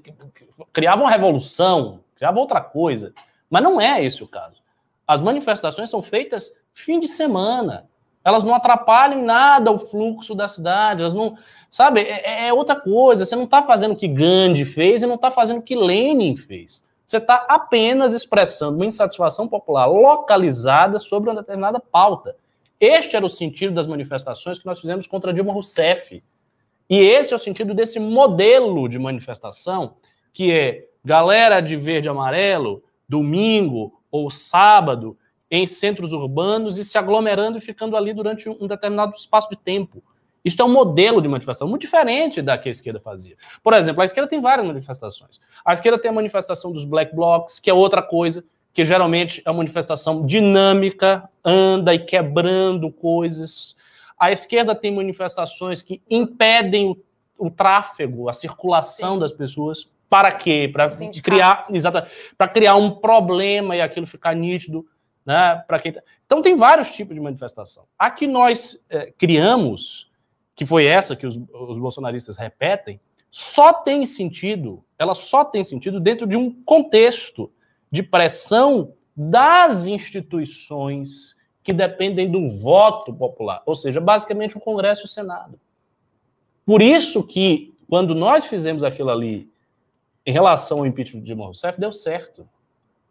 criava uma revolução, criava outra coisa. Mas não é esse o caso. As manifestações são feitas fim de semana. Elas não atrapalham em nada o fluxo da cidade, elas não. Sabe, é, é outra coisa. Você não está fazendo o que Gandhi fez e não está fazendo o que Lenin fez. Você está apenas expressando uma insatisfação popular localizada sobre uma determinada pauta. Este era o sentido das manifestações que nós fizemos contra Dilma Rousseff. E esse é o sentido desse modelo de manifestação, que é galera de verde e amarelo, domingo ou sábado, em centros urbanos e se aglomerando e ficando ali durante um determinado espaço de tempo. Isso é um modelo de manifestação muito diferente da que a esquerda fazia. Por exemplo, a esquerda tem várias manifestações. A esquerda tem a manifestação dos black blocs, que é outra coisa, que geralmente é uma manifestação dinâmica, anda e quebrando coisas. A esquerda tem manifestações que impedem o, o tráfego, a circulação Sim. das pessoas. Para quê? Para criar, para criar um problema e aquilo ficar nítido né? Para quem tá... Então tem vários tipos de manifestação. A que nós é, criamos, que foi essa que os, os bolsonaristas repetem, só tem sentido, ela só tem sentido dentro de um contexto de pressão das instituições que dependem do voto popular, ou seja, basicamente o Congresso e o Senado. Por isso que, quando nós fizemos aquilo ali em relação ao impeachment de Dilma Rousseff, deu certo.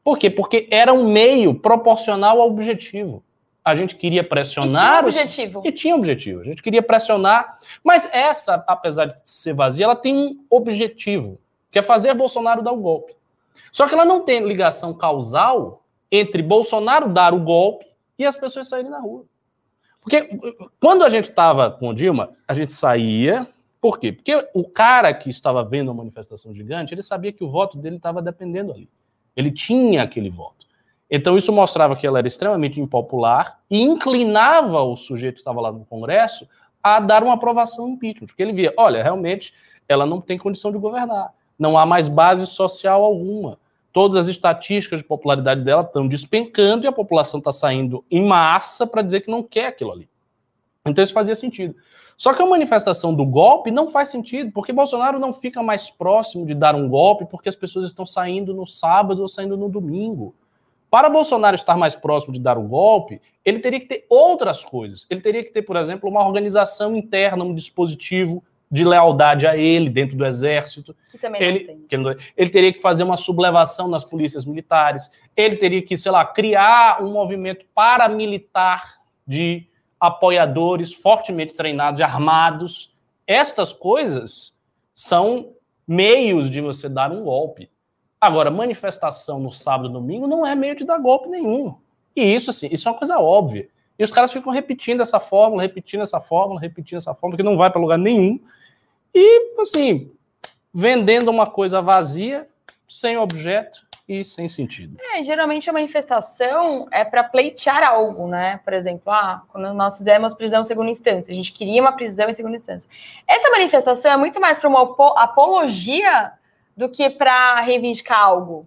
Por quê? Porque era um meio proporcional ao objetivo. A gente queria pressionar. E tinha objetivo. Os... E tinha objetivo. A gente queria pressionar. Mas essa, apesar de ser vazia, ela tem um objetivo, que é fazer Bolsonaro dar o golpe. Só que ela não tem ligação causal entre Bolsonaro dar o golpe e as pessoas saírem na rua. Porque quando a gente estava com o Dilma, a gente saía. Por quê? Porque o cara que estava vendo a manifestação gigante, ele sabia que o voto dele estava dependendo ali. Ele tinha aquele voto. Então isso mostrava que ela era extremamente impopular e inclinava o sujeito que estava lá no Congresso a dar uma aprovação impeachment. Porque ele via, olha, realmente ela não tem condição de governar. Não há mais base social alguma. Todas as estatísticas de popularidade dela estão despencando e a população está saindo em massa para dizer que não quer aquilo ali. Então isso fazia sentido. Só que a manifestação do golpe não faz sentido, porque Bolsonaro não fica mais próximo de dar um golpe porque as pessoas estão saindo no sábado ou saindo no domingo. Para Bolsonaro estar mais próximo de dar o golpe, ele teria que ter outras coisas. Ele teria que ter, por exemplo, uma organização interna, um dispositivo de lealdade a ele dentro do exército. Que também ele, não tem. Não, ele teria que fazer uma sublevação nas polícias militares. Ele teria que, sei lá, criar um movimento paramilitar de apoiadores fortemente treinados e armados. Estas coisas são meios de você dar um golpe. Agora, manifestação no sábado e domingo não é meio de dar golpe nenhum. E isso, assim, isso é uma coisa óbvia. E os caras ficam repetindo essa fórmula, repetindo essa fórmula, repetindo essa fórmula, que não vai para lugar nenhum. E, assim, vendendo uma coisa vazia, sem objeto e sem sentido. É, geralmente a manifestação é para pleitear algo, né? Por exemplo, ah, quando nós fizemos prisão em segunda instância, a gente queria uma prisão em segunda instância. Essa manifestação é muito mais para uma apologia do que para reivindicar algo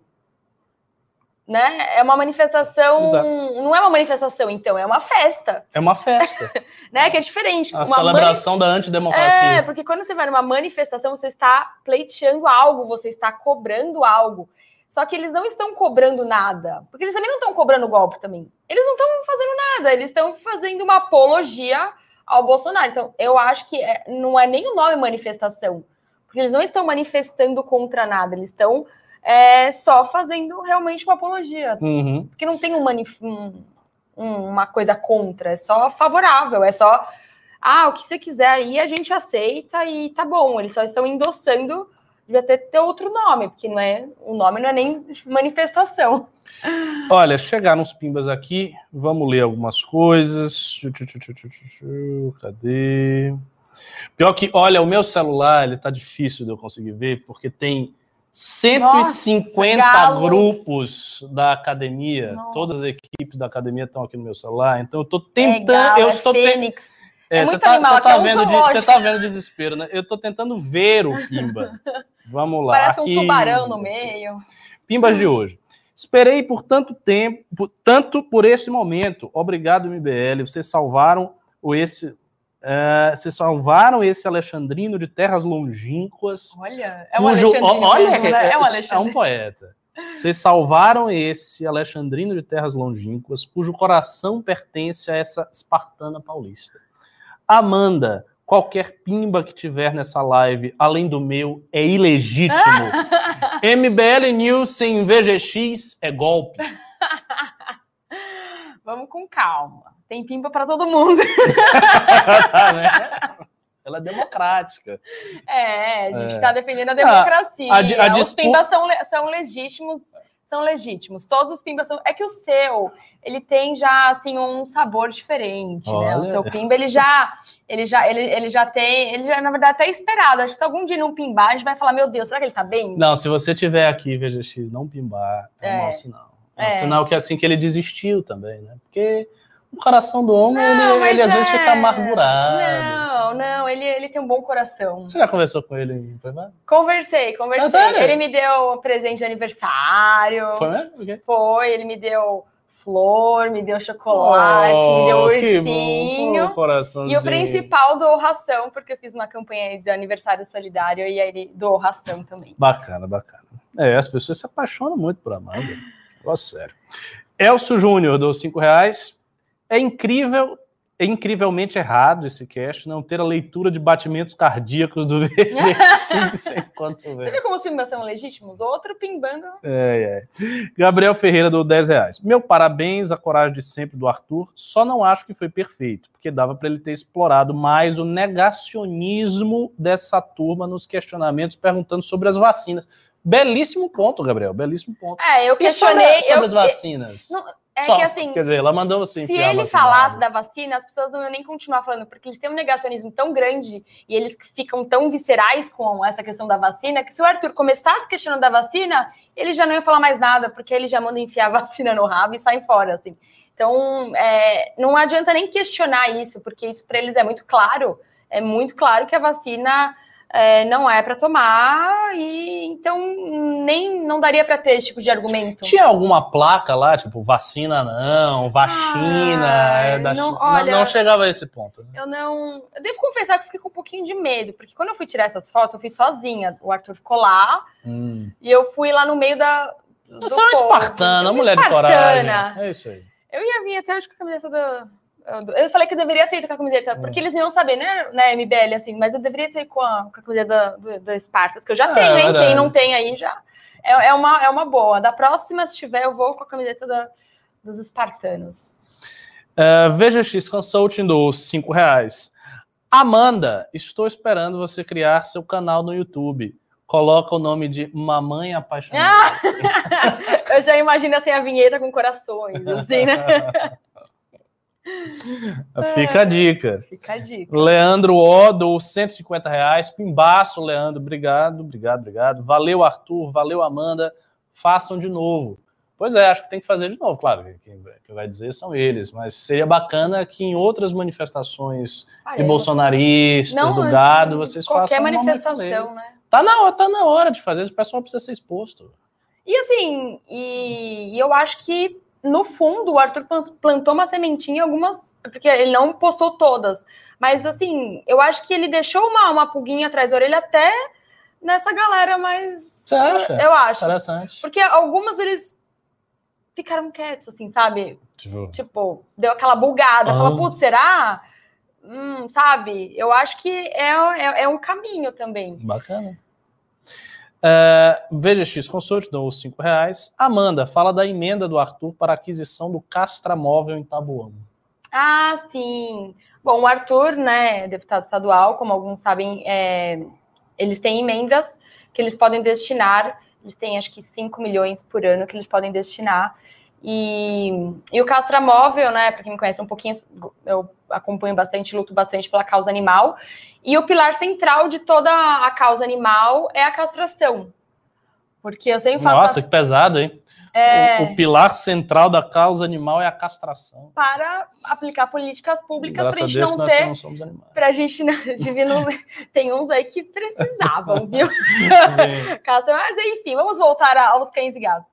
né? É uma manifestação, Exato. não é uma manifestação, então, é uma festa. É uma festa. né? Que é diferente. A uma celebração mani... da antidemocracia. É, porque quando você vai numa manifestação, você está pleiteando algo, você está cobrando algo. Só que eles não estão cobrando nada. Porque eles também não estão cobrando golpe também. Eles não estão fazendo nada, eles estão fazendo uma apologia ao Bolsonaro. Então, eu acho que é, não é nem o nome manifestação. Porque eles não estão manifestando contra nada, eles estão é só fazendo realmente uma apologia. Uhum. Porque não tem um, um, uma coisa contra, é só favorável, é só. Ah, o que você quiser aí a gente aceita e tá bom. Eles só estão endossando, devia ter, ter outro nome, porque não é, o nome não é nem manifestação. Olha, chegaram uns pimbas aqui, vamos ler algumas coisas. Cadê? Pior que, olha, o meu celular, ele tá difícil de eu conseguir ver, porque tem 150 Nossa, grupos da academia, Nossa. todas as equipes da academia estão aqui no meu celular, então eu estou tentando. É eu é estou. É, é, muito tá, animal, você tá, vendo, você tá vendo desespero, né? Eu estou tentando ver o Pimba. Vamos lá. Parece aqui. um tubarão no meio. Pimbas de hoje. Esperei por tanto tempo, tanto por esse momento. Obrigado, MBL. Vocês salvaram o esse Uh, vocês salvaram esse Alexandrino de terras longínquas. Olha, é um cujo, Alexandrino. Olha, mesmo, né? é, um é um poeta. Vocês salvaram esse Alexandrino de terras longínquas, cujo coração pertence a essa espartana paulista. Amanda, qualquer pimba que tiver nessa live, além do meu, é ilegítimo. MBL News sem VGX é golpe. Vamos com calma. Tem pimba para todo mundo. Ela é democrática. É, a gente está é. defendendo a democracia. Ah, a, a dispu... Os pimbas são, são legítimos, são legítimos. Todos os pimbas são. É que o seu, ele tem já assim um sabor diferente, Olha. né? O seu pimba, ele já, ele já, ele, ele já tem, ele já na verdade até esperado. Acho que se algum dia não pimbar, a gente vai falar, meu Deus, será que ele tá bem? Não, se você tiver aqui VGX, não pimbar, é, é nosso não. É um sinal que é assim que ele desistiu também, né? Porque o coração do homem, não, ele, ele às vezes fica é. amargurado. Não, não, ele, ele tem um bom coração. Você já conversou com ele em privado? Conversei, conversei. Ah, ele me deu presente de aniversário. Foi mesmo? Okay. Foi, ele me deu flor, me deu chocolate, oh, me deu ursinho. Bom, e o principal doou ração, porque eu fiz uma campanha de aniversário solidário e aí ele doou ração também. Bacana, bacana. É, as pessoas se apaixonam muito por Amanda. Nossa, sério. Elcio Júnior deu cinco reais. É incrível é incrivelmente errado esse cast não ter a leitura de batimentos cardíacos do VGX enquanto Você vê como os pimbas são legítimos? Outro pimbando. É, é. Gabriel Ferreira do 10 reais. Meu parabéns à coragem de sempre do Arthur. Só não acho que foi perfeito, porque dava para ele ter explorado mais o negacionismo dessa turma nos questionamentos perguntando sobre as vacinas. Belíssimo ponto, Gabriel. Belíssimo ponto. É, eu questionei. sobre, sobre eu, as vacinas. Eu, não, é Só, que assim. Quer dizer, ela mandou assim. Se ele falasse da vacina, as pessoas não iam nem continuar falando, porque eles têm um negacionismo tão grande e eles ficam tão viscerais com essa questão da vacina, que se o Arthur começasse questionando da vacina, ele já não ia falar mais nada, porque ele já manda enfiar a vacina no rabo e sai fora, assim. Então, é, não adianta nem questionar isso, porque isso para eles é muito claro. É muito claro que a vacina é, não é para tomar e então nem não daria para ter esse tipo de argumento. Tinha alguma placa lá, tipo vacina não, vacina, ah, é da não, olha, não, não, chegava a esse ponto. Né? Eu não, eu devo confessar que eu fiquei com um pouquinho de medo, porque quando eu fui tirar essas fotos, eu fui sozinha. O Arthur ficou lá hum. e eu fui lá no meio da Você é uma espartana, uma mulher de coragem. É isso aí. Eu ia vir até acho que a cabeça da eu falei que eu deveria ter ido com a camiseta, é. porque eles não iam saber, né, né, MBL, assim, mas eu deveria ter ido com a, com a camiseta do, do Spartas, que eu já é, tenho, hein? Quem não tem aí já. É, é, uma, é uma boa. Da próxima, se tiver, eu vou com a camiseta da, dos espartanos. Uh, Veja X Consulting dos 5 reais. Amanda, estou esperando você criar seu canal no YouTube. Coloca o nome de Mamãe Apaixonada. eu já imagino assim a vinheta com corações, assim, né? Fica a dica. Fica a dica. Leandro Odo, 150 reais. Pimbaço, Leandro. Obrigado, obrigado, obrigado. Valeu, Arthur. Valeu, Amanda. Façam de novo. Pois é, acho que tem que fazer de novo. Claro, quem, vai dizer são eles, mas seria bacana que em outras manifestações ah, de bolsonaristas, não, do gado, vocês qualquer façam. Qualquer manifestação, né? Tá na, tá na hora de fazer, o pessoal precisa ser exposto. E assim, e, e eu acho que no fundo, o Arthur plantou uma sementinha, algumas. Porque ele não postou todas. Mas, assim, eu acho que ele deixou uma, uma pulguinha atrás da orelha até nessa galera mais. Você acha? Eu acho. Interessante. Porque algumas eles ficaram quietos, assim, sabe? Tipo, tipo deu aquela bugada. Ah. Fala, putz, será? Hum, sabe? Eu acho que é, é, é um caminho também. Bacana. Uh, VGX Consult dou os 5 reais. Amanda, fala da emenda do Arthur para aquisição do Castra Móvel em Tabuão. Ah, sim. Bom, o Arthur, né, deputado estadual, como alguns sabem, é, eles têm emendas que eles podem destinar, eles têm acho que 5 milhões por ano que eles podem destinar. E, e o Castra Móvel, né, para quem me conhece um pouquinho, eu acompanho bastante, luto bastante pela causa animal. E o pilar central de toda a causa animal é a castração. Porque eu sempre faço. Nossa, a... que pesado, hein? É... O, o, pilar central da causa animal é a castração. Para aplicar políticas públicas para a gente não ter. Para a gente não. Divino, tem uns aí que precisavam, viu? Mas enfim, vamos voltar aos cães e gatos.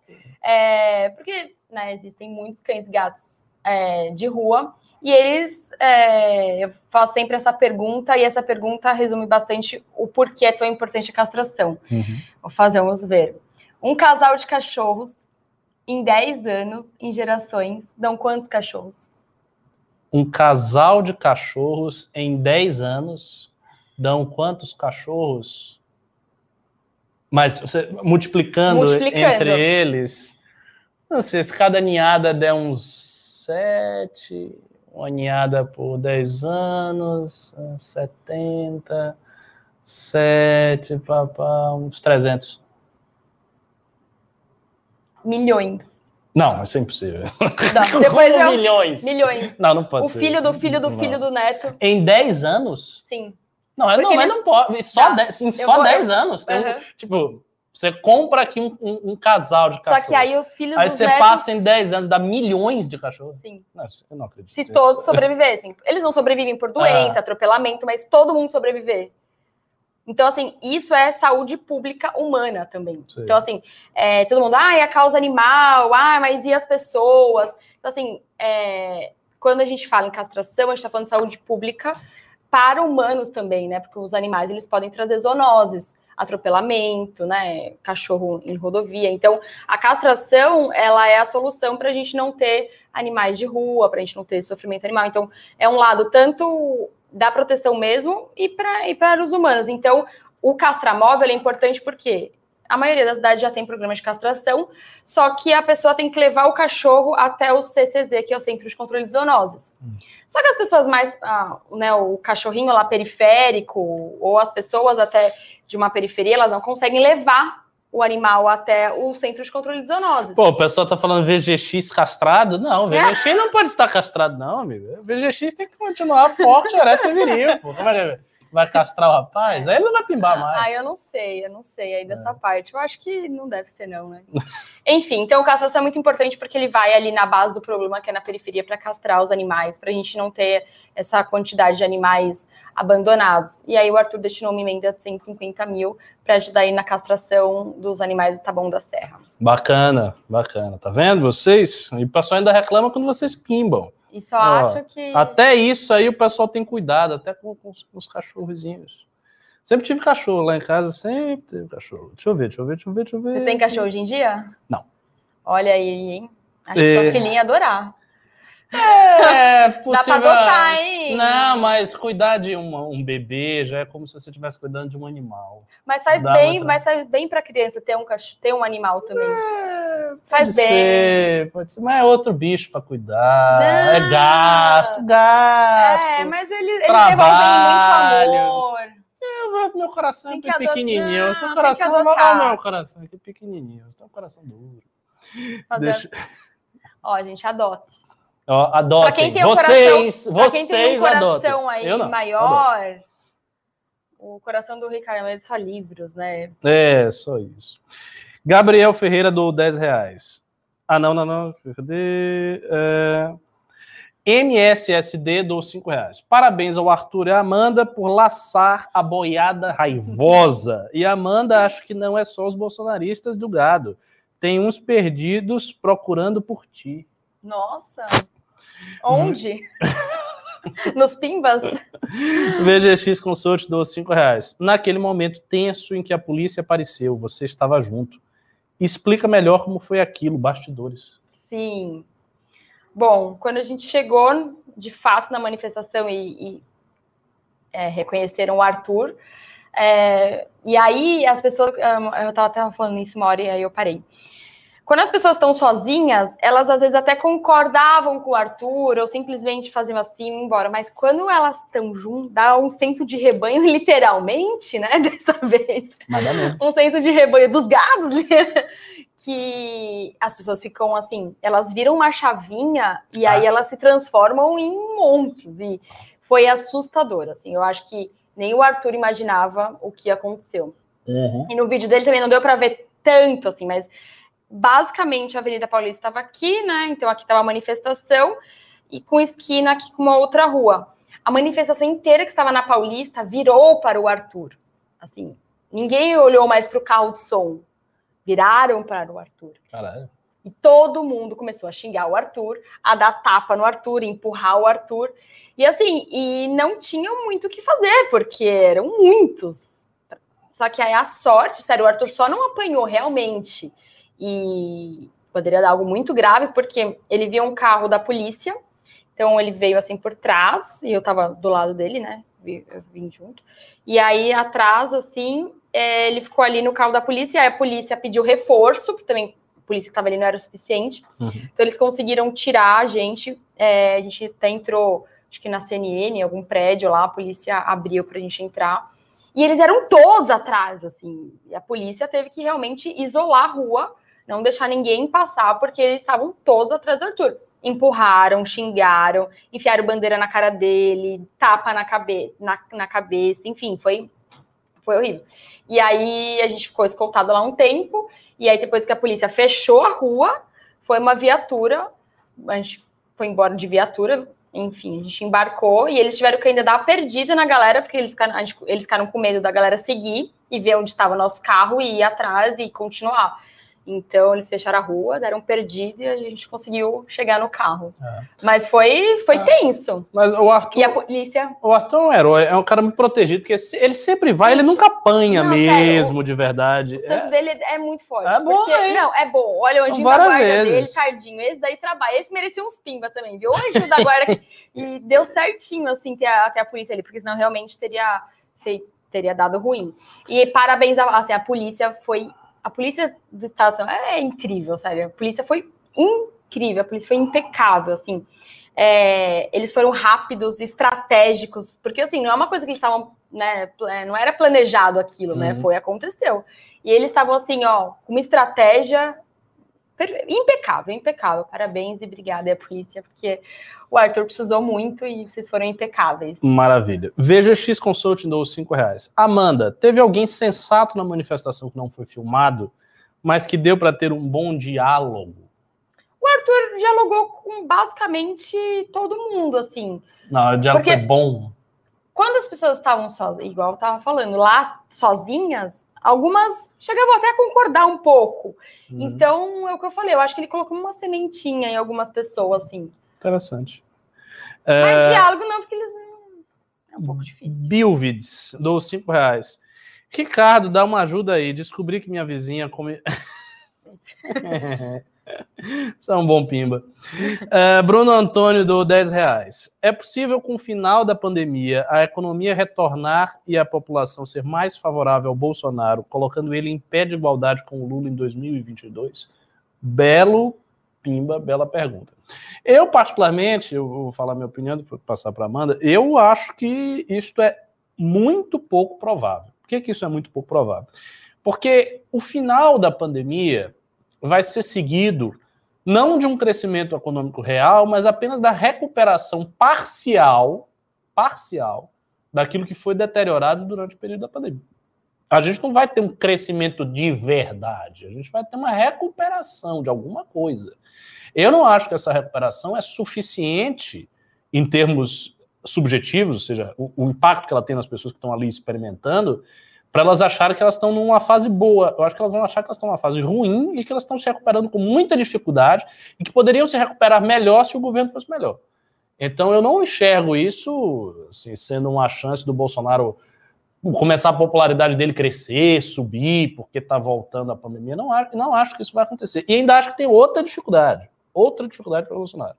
É, porque né, existem muitos cães e gatos é, de rua e eles, é, eu faço sempre essa pergunta, e essa pergunta resume bastante o porquê é tão importante a castração. Uhum. Vou fazer, vamos ver. Um casal de cachorros, em 10 anos, em gerações, dão quantos cachorros? Um casal de cachorros, em 10 anos, dão quantos cachorros? Mas você multiplicando, multiplicando. entre eles, não sei, se cada ninhada der uns sete, uma ninhada por 10 anos, 70, 7, papá, uns 300. Milhões. Não, isso é impossível. Não, depois eu... Milhões. Milhões. Não, não pode o ser. O filho do filho do não. filho do neto. Em 10 anos? Sim. Não, é, não, mas não pode. Só, tá. dez, em só 10 anos. Uhum. Tipo, você compra aqui um, um, um, casal de cachorros. Só que aí os filhos Aí você passa em 10 anos, dá milhões de cachorros. Sim. Não, eu não acredito. Se todos sobrevivessem. Eles não sobrevivem por doença, ah. atropelamento, mas todo mundo sobreviver. Então, assim, isso é saúde pública humana também. Sim. Então, assim, é, todo mundo, ah, é a causa animal, ah, mas e as pessoas? Então, assim, é, quando a gente fala em castração, a gente está falando de saúde pública para humanos também, né? Porque os animais, eles podem trazer zoonoses atropelamento, né? Cachorro em rodovia. Então, a castração ela é a solução para a gente não ter animais de rua, para a gente não ter sofrimento animal. Então, é um lado tanto da proteção mesmo e para e para os humanos. Então, o castramóvel é importante porque a maioria das cidades já tem programa de castração, só que a pessoa tem que levar o cachorro até o CCZ, que é o Centro de Controle de Zoonoses. Hum. Só que as pessoas mais, ah, né, o cachorrinho lá periférico, ou as pessoas até de uma periferia, elas não conseguem levar o animal até o centro de controle de zoonoses. Pô, o pessoal tá falando VGX castrado? Não, VGX é. não pode estar castrado, não, amigo. VGX tem que continuar forte, ereto e viril, pô. Como é que é? Vai castrar o rapaz, aí ele não vai pimbar mais. Ah, eu não sei, eu não sei aí dessa é. parte. Eu acho que não deve ser, não, né? Enfim, então o castração é muito importante porque ele vai ali na base do problema, que é na periferia, para castrar os animais, para a gente não ter essa quantidade de animais abandonados. E aí o Arthur destinou uma emenda de 150 mil para ajudar aí na castração dos animais do Taboão da Serra. Bacana, bacana. Tá vendo vocês? E o pessoal ainda reclama quando vocês pimbam. E só Ó, acho que. Até isso aí o pessoal tem cuidado, até com, com, os, com os cachorrozinhos. Sempre tive cachorro lá em casa, sempre teve cachorro. Deixa eu ver, deixa eu ver, deixa eu ver, deixa eu ver. Você tem cachorro hoje em dia? Não. Olha aí, hein? Acho que sua é. filhinha ia adorar. É, possível. Dá pra adotar, hein? Não, mas cuidar de uma, um bebê já é como se você estivesse cuidando de um animal. Mas faz Dá bem, mas faz bem pra criança ter um, ter um animal também. É Faz pode bem. Ser, pode ser, mas é outro bicho para cuidar. É Não. É gasto, gasto. É, mas ele, eles devolvem muito amor. É, meu coração é pequenininho. Não, seu coração vai meu coração é pequenininho. Você tem um coração duro. Deixa... Ó, gente, adote. Ó, adotem. Pra quem tem um vocês, coração, vocês quem tem um coração aí maior, o coração do Ricardo é só livros, né? É, só isso. Gabriel Ferreira do 10 reais. Ah, não, não, não. Cadê? É... MSSD do 5 reais. Parabéns ao Arthur e à Amanda por laçar a boiada raivosa. E Amanda, acho que não é só os bolsonaristas do gado. Tem uns perdidos procurando por ti. Nossa! Onde? Nos pimbas? VGX Consult do 5 reais. Naquele momento tenso em que a polícia apareceu, você estava junto explica melhor como foi aquilo, bastidores. Sim. Bom, quando a gente chegou, de fato, na manifestação e, e é, reconheceram o Arthur, é, e aí as pessoas, eu estava até falando isso uma hora e aí eu parei. Quando as pessoas estão sozinhas, elas às vezes até concordavam com o Arthur ou simplesmente faziam assim e embora. Mas quando elas estão juntas, dá um senso de rebanho, literalmente, né? Dessa vez. Um senso de rebanho dos gados, né? que as pessoas ficam assim, elas viram uma chavinha e ah. aí elas se transformam em monstros. E foi assustador, assim. Eu acho que nem o Arthur imaginava o que aconteceu. Uhum. E no vídeo dele também não deu para ver tanto, assim, mas basicamente a Avenida Paulista estava aqui, né? Então aqui estava a manifestação e com esquina aqui com uma outra rua. A manifestação inteira que estava na Paulista virou para o Arthur. Assim, ninguém olhou mais para o carro de som. Viraram para o Arthur. Caralho. E todo mundo começou a xingar o Arthur, a dar tapa no Arthur, empurrar o Arthur. E assim, e não tinham muito o que fazer, porque eram muitos. Só que aí a sorte, sério, o Arthur só não apanhou realmente e poderia dar algo muito grave, porque ele viu um carro da polícia, então ele veio assim por trás, e eu tava do lado dele, né? Eu vim junto. E aí, atrás, assim, é, ele ficou ali no carro da polícia, aí a polícia pediu reforço, porque também a polícia que estava ali não era o suficiente. Uhum. Então, eles conseguiram tirar a gente. É, a gente até entrou, acho que na CNN, em algum prédio lá, a polícia abriu para a gente entrar. E eles eram todos atrás, assim. E a polícia teve que realmente isolar a rua não deixar ninguém passar, porque eles estavam todos atrás do Arthur. Empurraram, xingaram, enfiaram bandeira na cara dele, tapa na, cabe na, na cabeça, enfim, foi, foi horrível. E aí a gente ficou escoltado lá um tempo, e aí depois que a polícia fechou a rua, foi uma viatura, a gente foi embora de viatura, enfim, a gente embarcou e eles tiveram que ainda dar uma perdida na galera, porque eles eles ficaram com medo da galera seguir e ver onde estava o nosso carro e ir atrás e continuar. Então eles fecharam a rua, deram um perdido e a gente conseguiu chegar no carro. É. Mas foi, foi é. tenso. Mas o Arthur. E a polícia. O Arthur é um herói, é um cara muito protegido, porque ele sempre vai, gente, ele nunca apanha não, mesmo, sério, de verdade. O senso é. dele é muito forte. É bom, porque. Não, é bom. Olha, o anjinho da guarda vezes. dele, tardinho. Esse daí trabalha. Esse merecia uns pimba também, viu? O anjinho da guarda. e deu certinho, assim, ter a, ter a polícia ali, porque senão realmente teria, ter, teria dado ruim. E parabéns, assim, a polícia foi a polícia do Estado é incrível, sério. A polícia foi incrível, a polícia foi impecável, assim. É, eles foram rápidos, estratégicos, porque assim, não é uma coisa que eles estavam, né, não era planejado aquilo, né, uhum. né, foi, aconteceu. E eles estavam assim, ó, com uma estratégia impecável, impecável, parabéns e obrigada à polícia, porque o Arthur precisou muito e vocês foram impecáveis. Maravilha. Veja X Consulting dos 5 reais. Amanda, teve alguém sensato na manifestação que não foi filmado, mas que deu para ter um bom diálogo? O Arthur dialogou com basicamente todo mundo, assim. Não, o diálogo foi bom. Quando as pessoas estavam sozinhas, igual eu estava falando, lá sozinhas, algumas chegavam até a concordar um pouco. Uhum. Então, é o que eu falei, eu acho que ele colocou uma sementinha em algumas pessoas, assim. Interessante. Mas é... diálogo não, porque eles É um pouco difícil. Bilvids, dou cinco reais. Ricardo, dá uma ajuda aí. Descobri que minha vizinha come. é um bom pimba. É, Bruno Antônio do 10 reais. É possível, com o final da pandemia, a economia retornar e a população ser mais favorável ao Bolsonaro, colocando ele em pé de igualdade com o Lula em 2022? Belo Pimba, bela pergunta. Eu, particularmente, eu vou falar minha opinião, depois passar para Amanda, eu acho que isto é muito pouco provável. Por que, que isso é muito pouco provável? Porque o final da pandemia vai ser seguido não de um crescimento econômico real, mas apenas da recuperação parcial, parcial, daquilo que foi deteriorado durante o período da pandemia. A gente não vai ter um crescimento de verdade, a gente vai ter uma recuperação de alguma coisa. Eu não acho que essa recuperação é suficiente em termos subjetivos, ou seja, o, o impacto que ela tem nas pessoas que estão ali experimentando, para elas acharem que elas estão numa fase boa. Eu acho que elas vão achar que elas estão numa fase ruim e que elas estão se recuperando com muita dificuldade e que poderiam se recuperar melhor se o governo fosse melhor. Então eu não enxergo isso assim, sendo uma chance do Bolsonaro começar a popularidade dele crescer, subir, porque está voltando a pandemia. Não acho, não acho que isso vai acontecer. E ainda acho que tem outra dificuldade outra dificuldade para o Bolsonaro.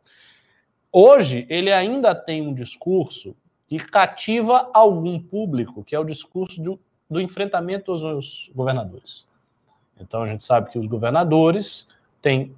Hoje, ele ainda tem um discurso que cativa algum público, que é o discurso do, do enfrentamento aos governadores. Então, a gente sabe que os governadores têm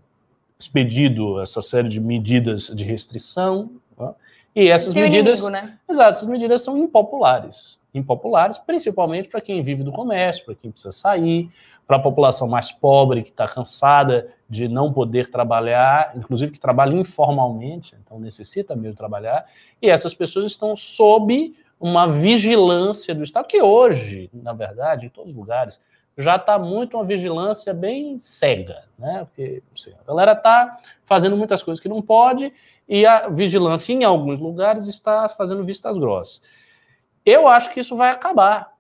expedido essa série de medidas de restrição, né? e essas tem medidas. Inimigo, né? Exato, essas medidas são impopulares. Impopulares, principalmente para quem vive do comércio, para quem precisa sair, para a população mais pobre, que está cansada de não poder trabalhar, inclusive que trabalha informalmente, então necessita mesmo trabalhar, e essas pessoas estão sob uma vigilância do Estado, que hoje, na verdade, em todos os lugares, já está muito uma vigilância bem cega, né? Porque assim, a galera está fazendo muitas coisas que não pode e a vigilância em alguns lugares está fazendo vistas grossas. Eu acho que isso vai acabar.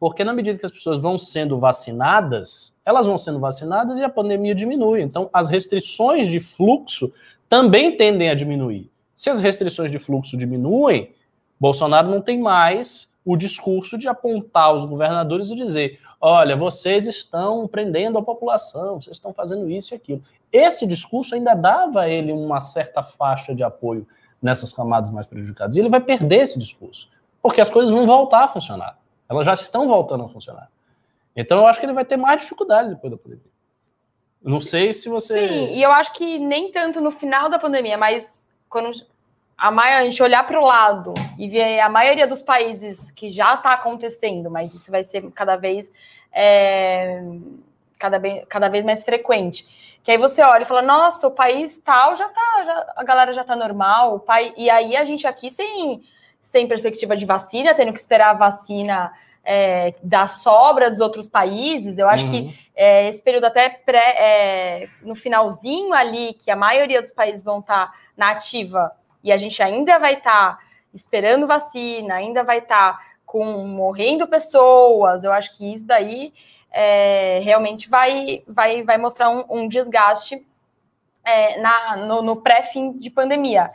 Porque na medida que as pessoas vão sendo vacinadas, elas vão sendo vacinadas e a pandemia diminui. Então, as restrições de fluxo também tendem a diminuir. Se as restrições de fluxo diminuem, Bolsonaro não tem mais o discurso de apontar os governadores e dizer: olha, vocês estão prendendo a população, vocês estão fazendo isso e aquilo. Esse discurso ainda dava a ele uma certa faixa de apoio nessas camadas mais prejudicadas. E ele vai perder esse discurso, porque as coisas vão voltar a funcionar. Elas já estão voltando a funcionar. Então eu acho que ele vai ter mais dificuldades depois da pandemia. Não sei se você. Sim, e eu acho que nem tanto no final da pandemia, mas quando a, a gente olhar para o lado e ver a maioria dos países que já está acontecendo, mas isso vai ser cada vez, é, cada, vez, cada vez mais frequente. Que aí você olha e fala, nossa, o país tal já tá, já, a galera já tá normal, o pai, e aí a gente aqui sem sem perspectiva de vacina, tendo que esperar a vacina é, da sobra dos outros países. Eu acho uhum. que é, esse período até pré, é, no finalzinho ali, que a maioria dos países vão estar tá na ativa e a gente ainda vai estar tá esperando vacina, ainda vai estar tá com morrendo pessoas. Eu acho que isso daí é, realmente vai, vai, vai mostrar um, um desgaste é, na, no, no pré-fim de pandemia.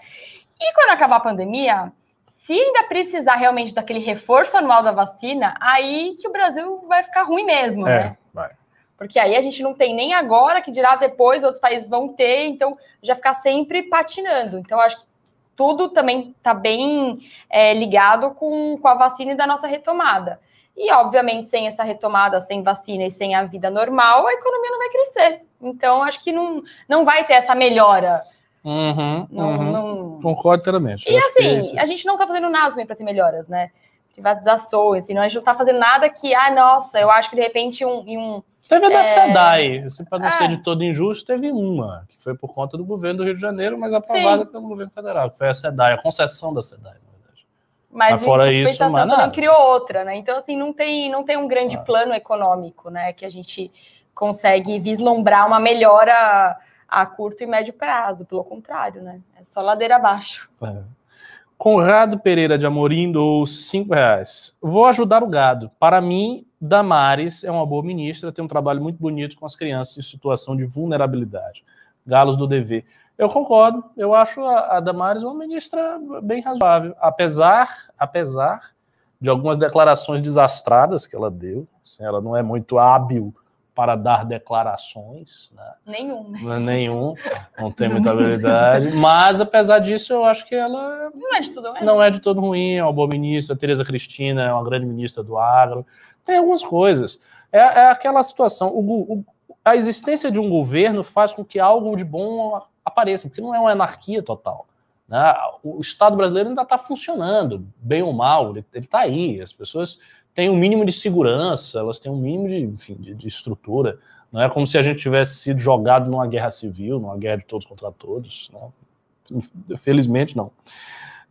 E quando acabar a pandemia, se ainda precisar realmente daquele reforço anual da vacina, aí que o Brasil vai ficar ruim mesmo, é, né? Vai. Porque aí a gente não tem nem agora, que dirá depois, outros países vão ter, então já ficar sempre patinando. Então, acho que tudo também está bem é, ligado com, com a vacina e da nossa retomada. E, obviamente, sem essa retomada, sem vacina e sem a vida normal, a economia não vai crescer. Então, acho que não, não vai ter essa melhora. Uhum, não, uhum. Não... Concordo inteiramente. E assim, é a gente não está fazendo nada também para ter melhoras, né? Privatizações, assim, a gente não está fazendo nada que, ah, nossa, eu acho que de repente um, um Teve a da é... SEDAI, assim, para não é. ser de todo injusto, teve uma, que foi por conta do governo do Rio de Janeiro, mas aprovada Sim. pelo governo federal, que foi a SEDAI, a concessão da SEDAI, na verdade. Mas, mas fora isso, mas nada. criou outra, né? Então, assim, não tem, não tem um grande ah. plano econômico, né? Que a gente consegue vislumbrar uma melhora a curto e médio prazo, pelo contrário, né? É só ladeira abaixo. É. Conrado Pereira de Amorim dou cinco reais. Vou ajudar o gado. Para mim, Damares é uma boa ministra, tem um trabalho muito bonito com as crianças em situação de vulnerabilidade. Galos do DV. Eu concordo, eu acho a, a Damares uma ministra bem razoável, apesar, apesar de algumas declarações desastradas que ela deu, assim, ela não é muito hábil para dar declarações. Né? Nenhum, né? Nenhum, não tem muita habilidade. Mas, apesar disso, eu acho que ela. Não é de tudo ruim. Não é de todo ruim, é uma boa ministra. Tereza Cristina é uma grande ministra do agro. Tem algumas coisas. É, é aquela situação. O, o, a existência de um governo faz com que algo de bom apareça, porque não é uma anarquia total. Né? O Estado brasileiro ainda está funcionando, bem ou mal, ele está aí. As pessoas têm um mínimo de segurança, elas têm um mínimo de, enfim, de, de, estrutura. Não é como se a gente tivesse sido jogado numa guerra civil, numa guerra de todos contra todos. Né? Felizmente, não.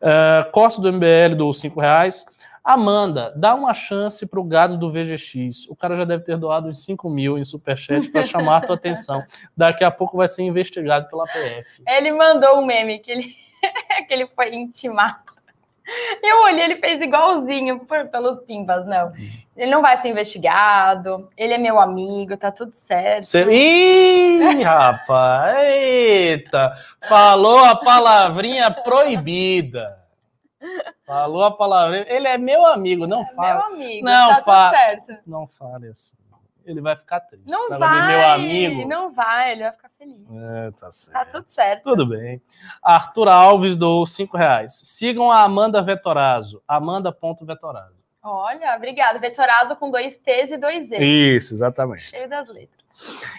Uh, Costa do MBL do cinco reais. Amanda, dá uma chance para o gado do VGX. O cara já deve ter doado uns 5 mil em superchat para chamar a tua atenção. Daqui a pouco vai ser investigado pela PF. Ele mandou um meme que ele, que ele foi intimado. Eu olhei, ele fez igualzinho por, pelos pimbas, não. Ele não vai ser investigado, ele é meu amigo, tá tudo certo. Cê... Ih, rapaz, eita! Falou a palavrinha proibida. Falou a palavra. Ele é meu amigo, não é fala. Meu amigo, não tá fala. certo. Não fale assim. Ele vai ficar triste. Não tá vai, meu amigo. Não vai, ele vai ficar feliz. É, tá certo. Tá tudo certo. Tudo bem. Arthur Alves do cinco reais. Sigam a Amanda Vetorazo. Amanda.vetorazo. Olha, obrigada. Vetorazo com dois T's e dois E's. Isso, exatamente. Cheio das letras.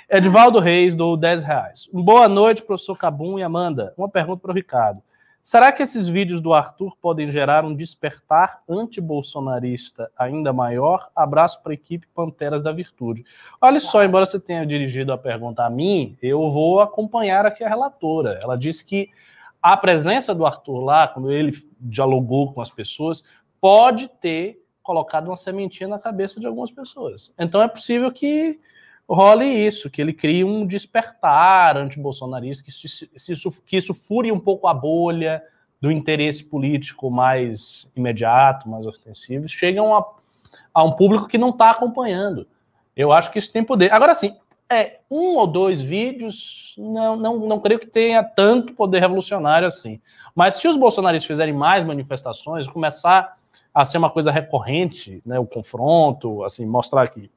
Edivaldo Reis do 10 reais. Boa noite, professor Cabum e Amanda. Uma pergunta para o Ricardo. Será que esses vídeos do Arthur podem gerar um despertar anti-bolsonarista ainda maior? Abraço para a equipe Panteras da Virtude. Olha só, embora você tenha dirigido a pergunta a mim, eu vou acompanhar aqui a relatora. Ela disse que a presença do Arthur lá, quando ele dialogou com as pessoas, pode ter colocado uma sementinha na cabeça de algumas pessoas. Então é possível que role isso, que ele crie um despertar anti-bolsonarista, que isso, que isso fure um pouco a bolha do interesse político mais imediato, mais ostensivo, chegam a, a um público que não está acompanhando. Eu acho que isso tem poder. Agora, sim, é, um ou dois vídeos, não, não, não creio que tenha tanto poder revolucionário assim. Mas se os bolsonaristas fizerem mais manifestações, começar a ser uma coisa recorrente, né, o confronto, assim, mostrar que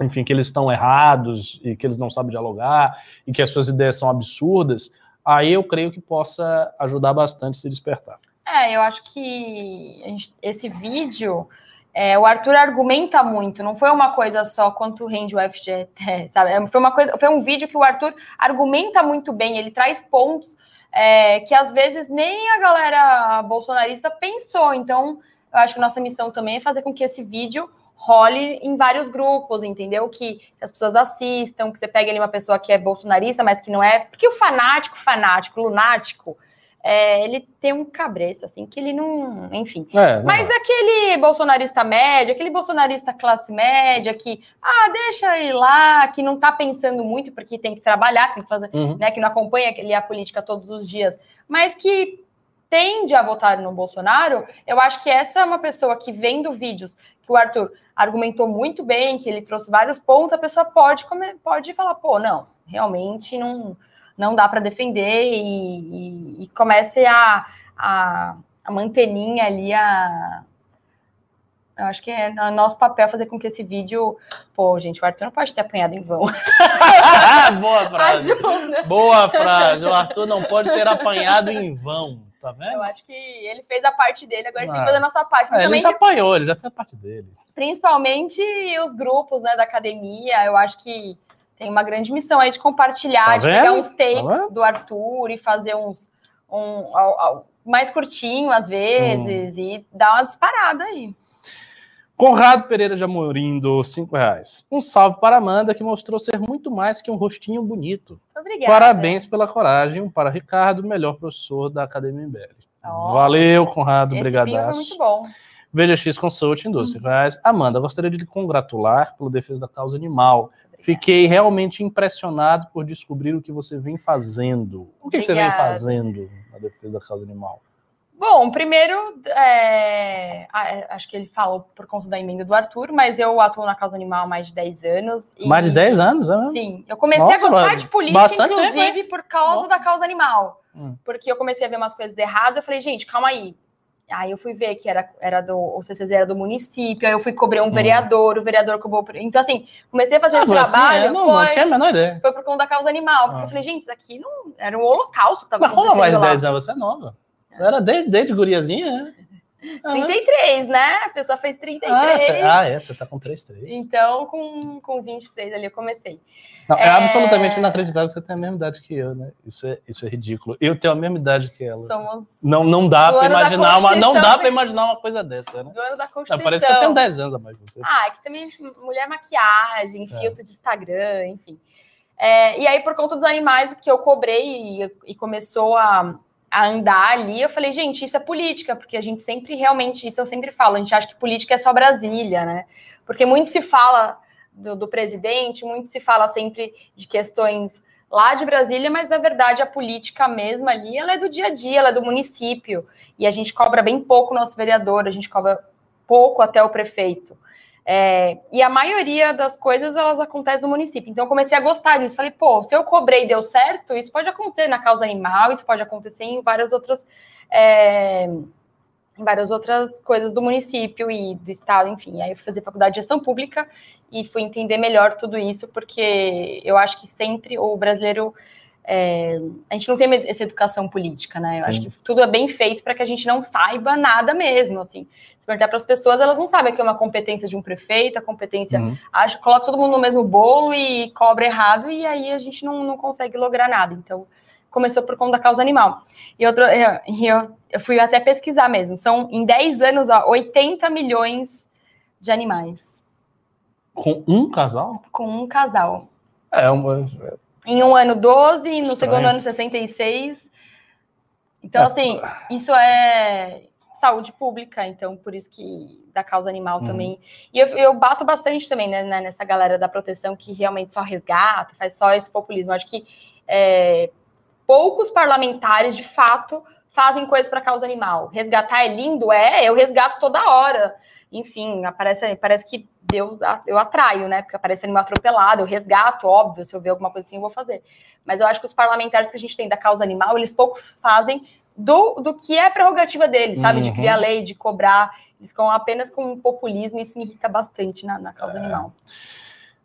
enfim, que eles estão errados e que eles não sabem dialogar e que as suas ideias são absurdas, aí eu creio que possa ajudar bastante se despertar. É, eu acho que esse vídeo, é, o Arthur argumenta muito, não foi uma coisa só quanto rende o FGT, sabe? É, foi uma coisa, foi um vídeo que o Arthur argumenta muito bem, ele traz pontos é, que às vezes nem a galera bolsonarista pensou. Então, eu acho que nossa missão também é fazer com que esse vídeo role em vários grupos, entendeu? Que, as pessoas assistam, que você pegue ali uma pessoa que é bolsonarista, mas que não é. Porque o fanático, fanático, lunático, é, ele tem um cabresto, assim, que ele não. Enfim. É, não mas é. aquele bolsonarista médio, aquele bolsonarista classe média, que, ah, deixa ele lá, que não tá pensando muito, porque tem que trabalhar, tem que fazer, uhum. né? Que não acompanha a política todos os dias, mas que tende a votar no Bolsonaro, eu acho que essa é uma pessoa que vendo vídeos que o Arthur argumentou muito bem, que ele trouxe vários pontos, a pessoa pode, pode falar, pô, não, realmente não, não dá para defender e, e, e, comece a, a, a manteninha ali a. Eu acho que é nosso papel fazer com que esse vídeo. Pô, gente, o Arthur não pode ter apanhado em vão. Boa frase. Ajuda. Boa frase. O Arthur não pode ter apanhado em vão. Tá vendo? Eu acho que ele fez a parte dele, agora a gente tem que fazer a nossa parte. É, ele já apanhou, ele já fez a parte dele. Principalmente os grupos né, da academia, eu acho que tem uma grande missão aí de compartilhar, tá de pegar uns takes tá do Arthur e fazer uns um, mais curtinho às vezes hum. e dar uma disparada aí. Conrado Pereira de Amorim, do 5 reais. Um salve para Amanda, que mostrou ser muito mais que um rostinho bonito. Obrigada. Parabéns pela coragem. Para Ricardo, melhor professor da Academia Embele. Oh, Valeu, Conrado. Obrigado. muito bom. VGX Consulting, 12 hum. reais. Amanda, gostaria de lhe congratular pela defesa da causa animal. Fiquei realmente impressionado por descobrir o que você vem fazendo. O que, que você vem fazendo na defesa da causa animal? Bom, primeiro, é, acho que ele falou por conta da emenda do Arthur, mas eu atuo na causa animal há mais de 10 anos. E, mais de 10 anos, né? Sim. Eu comecei Nossa, a gostar mano, de política, inclusive, tempo, por causa da causa animal. Hum. Porque eu comecei a ver umas coisas erradas, eu falei, gente, calma aí. Aí eu fui ver que era, era do, o CCZ era do município, aí eu fui cobrir um hum. vereador, o vereador cobrou. Então, assim, comecei a fazer ah, esse assim, trabalho. Assim, não, foi, não tinha a menor ideia. Foi por conta da causa animal. Porque ah. eu falei, gente, isso aqui não era um holocausto. Tava Mas como mais de 10 anos? Você é nova. Você era desde, desde guriazinha, né? 33, né? A pessoa fez 33. Ah, ah é, você tá com 33. Então, com, com 23 ali eu comecei. Não, é... é... absolutamente inacreditável você ter a mesma idade que eu, né? Isso é, isso é ridículo. Eu tenho a mesma idade que ela. Somos não, não dá para imaginar uma, não dá para imaginar uma coisa dessa, né? Do ano da Constituição. Não, parece que eu tenho 10 anos a mais você. Ah, que também mulher maquiagem, é. filtro de Instagram, enfim. É, e aí, por conta dos animais que eu cobrei e, e começou a a andar ali, eu falei, gente, isso é política, porque a gente sempre realmente, isso eu sempre falo, a gente acha que política é só Brasília, né? Porque muito se fala do, do presidente, muito se fala sempre de questões lá de Brasília, mas na verdade a política mesmo ali, ela é do dia a dia, ela é do município, e a gente cobra bem pouco o nosso vereador, a gente cobra pouco até o prefeito. É, e a maioria das coisas elas acontecem no município. Então eu comecei a gostar disso. Falei, pô, se eu cobrei e deu certo, isso pode acontecer na causa animal, isso pode acontecer em várias outras. É, em várias outras coisas do município e do estado, enfim. Aí eu fui fazer faculdade de gestão pública e fui entender melhor tudo isso, porque eu acho que sempre o brasileiro é, a gente não tem essa educação política, né? Eu Sim. acho que tudo é bem feito para que a gente não saiba nada mesmo. Assim, se perguntar para as pessoas, elas não sabem que é uma competência de um prefeito, a competência. Uhum. Acho, coloca todo mundo no mesmo bolo e cobra errado, e aí a gente não, não consegue lograr nada. Então, começou por conta da causa animal. E outro, eu, eu, eu fui até pesquisar mesmo. São em 10 anos, ó, 80 milhões de animais. Com um casal? Com um casal. É uma em um ano 12, no Estranho. segundo ano 66. Então, é. assim, isso é saúde pública, então por isso que da causa animal uhum. também. E eu, eu, bato bastante também né, né, nessa galera da proteção que realmente só resgata, faz só esse populismo. Acho que é, poucos parlamentares, de fato, fazem coisas para causa animal. Resgatar é lindo? É, eu resgato toda hora. Enfim, aparece, parece que eu, eu atraio, né? Porque aparece animal atropelado, eu resgato, óbvio, se eu ver alguma coisa assim, eu vou fazer. Mas eu acho que os parlamentares que a gente tem da causa animal, eles pouco fazem do, do que é prerrogativa deles, sabe? Uhum. De criar lei, de cobrar. Eles ficam apenas com populismo e isso me irrita bastante na, na causa é. animal.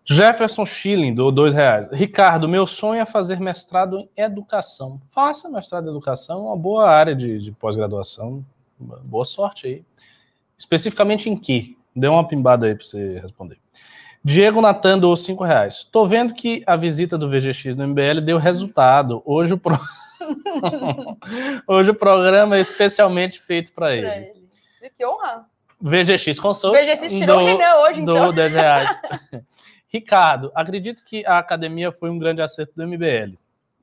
Jefferson Schilling, do dois reais. Ricardo, meu sonho é fazer mestrado em educação. Faça mestrado em educação, uma boa área de, de pós-graduação. Boa sorte aí. Especificamente em que? Dê uma pimbada aí para você responder. Diego Natan doou 5 reais. Tô vendo que a visita do VGX no MBL deu resultado. Hoje o, pro... Hoje o programa é especialmente feito para ele. ele. Que honra. VGX Consult. VGX tirou do, o Renan hoje, então. Do 10 reais. Ricardo, acredito que a academia foi um grande acerto do MBL.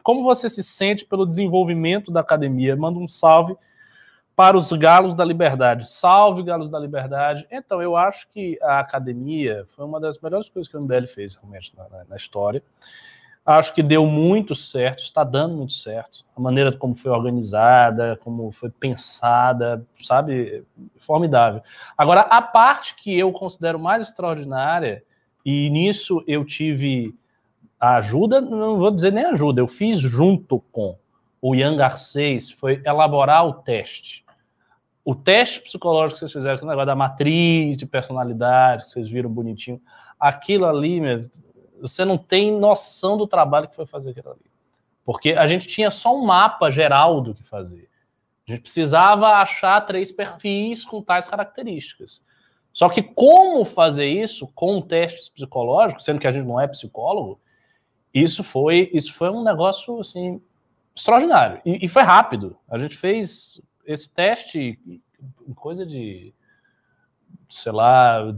Como você se sente pelo desenvolvimento da academia? Manda um salve para os Galos da Liberdade. Salve, Galos da Liberdade. Então, eu acho que a academia foi uma das melhores coisas que o MBL fez realmente na, na história. Acho que deu muito certo, está dando muito certo. A maneira como foi organizada, como foi pensada, sabe? Formidável. Agora, a parte que eu considero mais extraordinária, e nisso eu tive a ajuda, não vou dizer nem ajuda, eu fiz junto com o Ian Garcês, foi elaborar o teste. O teste psicológico que vocês fizeram, que negócio da matriz de personalidade, vocês viram bonitinho, aquilo ali você não tem noção do trabalho que foi fazer aquilo ali. Porque a gente tinha só um mapa geral do que fazer. A gente precisava achar três perfis com tais características. Só que como fazer isso com testes psicológicos, sendo que a gente não é psicólogo, isso foi isso foi um negócio assim extraordinário e, e foi rápido. A gente fez esse teste coisa de sei lá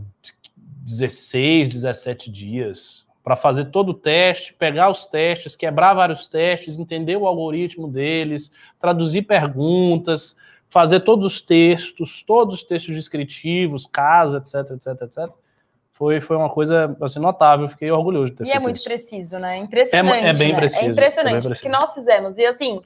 16, 17 dias para fazer todo o teste, pegar os testes, quebrar vários testes, entender o algoritmo deles, traduzir perguntas, fazer todos os textos, todos os textos descritivos, casa, etc, etc, etc. Foi, foi uma coisa assim, notável, fiquei orgulhoso de ter e é feito é muito isso. preciso, né? Impressionante. É, é bem né? preciso. É impressionante é o que nós fizemos. E assim,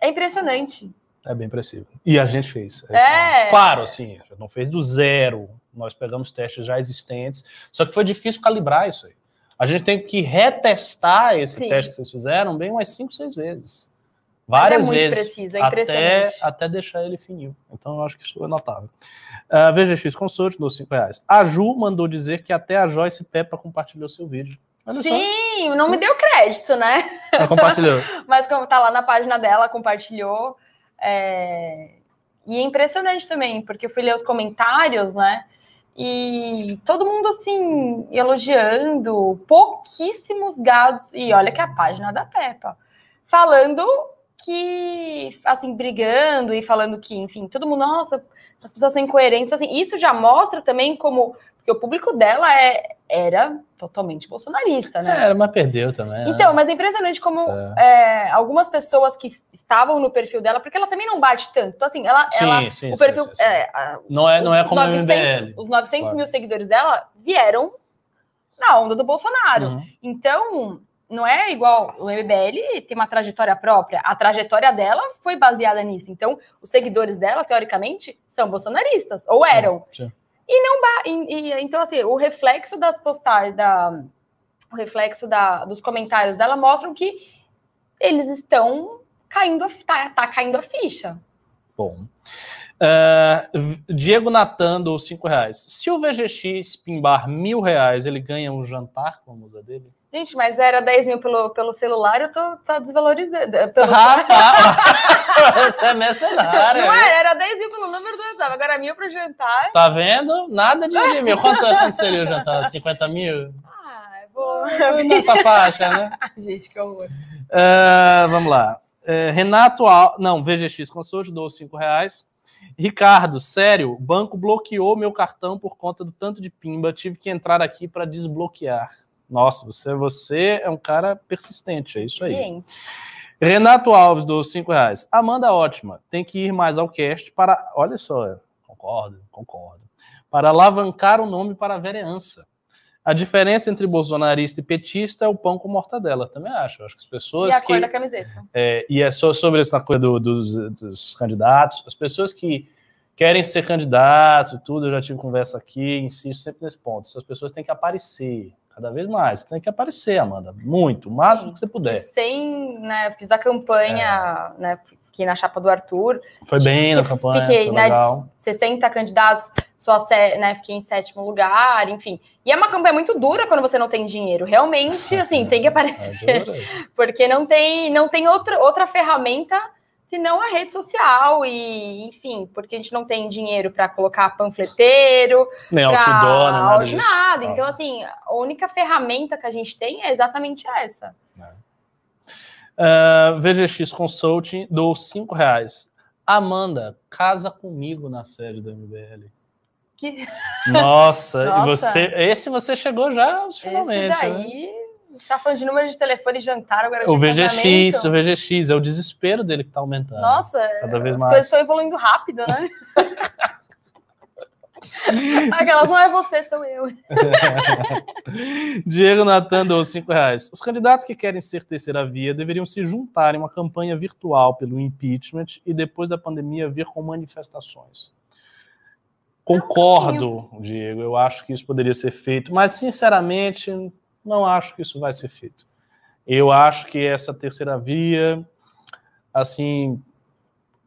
é impressionante. É bem preciso. E a gente fez. É. Claro, assim, não fez do zero. Nós pegamos testes já existentes. Só que foi difícil calibrar isso aí. A gente tem que retestar esse Sim. teste que vocês fizeram bem umas 5, 6 vezes. Várias Mas é vezes. Preciso, é até, até deixar ele fininho. Então eu acho que isso é notável. Uh, VGX Consult nos 5 reais. A Ju mandou dizer que até a Joyce Peppa compartilhou seu vídeo. Olha Sim, só. não me deu crédito, né? Ela compartilhou. Mas como tá lá na página dela, compartilhou. É... E é impressionante também, porque eu fui ler os comentários, né? e todo mundo assim elogiando, pouquíssimos gados e olha que é a página da Peppa falando que assim brigando e falando que enfim todo mundo nossa as pessoas são incoerentes assim isso já mostra também como porque o público dela é, era totalmente bolsonarista, né? Era, mas perdeu também. Né? Então, mas é impressionante como é. É, algumas pessoas que estavam no perfil dela, porque ela também não bate tanto. Então, assim, ela. Sim, ela, sim, o perfil. Sim, sim, é, não é, não é como 900, o MBL. Os 900 claro. mil seguidores dela vieram na onda do Bolsonaro. Uhum. Então, não é igual o MBL tem uma trajetória própria. A trajetória dela foi baseada nisso. Então, os seguidores dela, teoricamente, são bolsonaristas, ou eram. Sim, sim. E não e, e, então assim, o reflexo das postagens da o reflexo da, dos comentários dela mostram que eles estão caindo, tá, tá caindo a ficha. Bom. Uh, Diego Natan do 5 reais. Se o VGX pimbar mil reais, ele ganha um jantar com a musa dele? Gente, mas era 10 mil pelo, pelo celular, eu tô, tô desvalorizando. Pelo... Ah, tá. Você é mercenária. Não era, era 10 mil pelo número do WhatsApp, agora mil pro jantar. Tá vendo? Nada de, de mil. Quanto, quanto seria o jantar? 50 mil? Ah, eu vou... Nessa faixa, né? Gente, que horror. Uh, vamos lá. Uh, Renato, Al... não, VGX Consult, dou 5 reais. Ricardo, sério, o banco bloqueou meu cartão por conta do tanto de pimba, tive que entrar aqui para desbloquear. Nossa, você, você é um cara persistente, é isso aí. Gente. Renato Alves, dos 5 reais. Amanda, ótima. Tem que ir mais ao cast para. Olha só, concordo, concordo. Para alavancar o nome para a vereança. A diferença entre bolsonarista e petista é o pão com mortadela. Também acho. Acho que as pessoas. E a que, cor da camiseta. É, e é só sobre isso na coisa do, dos, dos candidatos. As pessoas que querem ser candidatos tudo, eu já tive conversa aqui, insisto sempre nesse ponto. As pessoas têm que aparecer cada vez mais. Tem que aparecer, Amanda, muito, o máximo Sim. que você puder. Sem, né, fiz a campanha, é. né, fiquei na chapa do Arthur. Foi bem na campanha, Fiquei, né, legal. 60 candidatos, só né, fiquei em sétimo lugar, enfim. E é uma campanha muito dura quando você não tem dinheiro. Realmente, assim, tem que é aparecer. É porque não tem, não tem outra, outra ferramenta se não a rede social e, enfim, porque a gente não tem dinheiro para colocar panfleteiro, nem pra... outdoor, nem nada disso. Nada. Então, assim, a única ferramenta que a gente tem é exatamente essa. É. Uh, VGX Consulting dou 5 reais. Amanda, casa comigo na sede do MBL. Que... Nossa, Nossa. você, esse você chegou já finalmente. Esse daí... Né? Está falando de número de telefone e jantar agora de O VGX, o VGX, é o desespero dele que está aumentando. Nossa, cada vez as mais. coisas estão evoluindo rápido, né? Aquelas não é você, sou eu. Diego Natan deu 5 reais. Os candidatos que querem ser terceira via deveriam se juntar em uma campanha virtual pelo impeachment e depois da pandemia vir com manifestações. Concordo, Diego. Eu acho que isso poderia ser feito, mas sinceramente não acho que isso vai ser feito. Eu acho que essa terceira via, assim,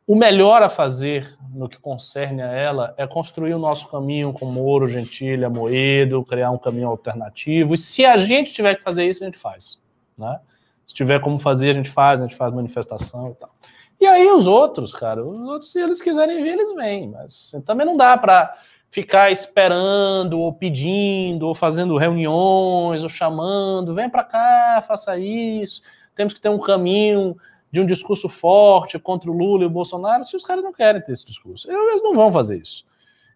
o melhor a fazer no que concerne a ela é construir o nosso caminho com Moro, Gentilha, Moedo, criar um caminho alternativo. E se a gente tiver que fazer isso, a gente faz. Né? Se tiver como fazer, a gente faz, a gente faz manifestação e tal. E aí os outros, cara, os outros, se eles quiserem vir, eles vêm. Mas também não dá para ficar esperando, ou pedindo, ou fazendo reuniões, ou chamando, vem para cá, faça isso. Temos que ter um caminho de um discurso forte contra o Lula e o Bolsonaro, se os caras não querem ter esse discurso. Eles não vão fazer isso.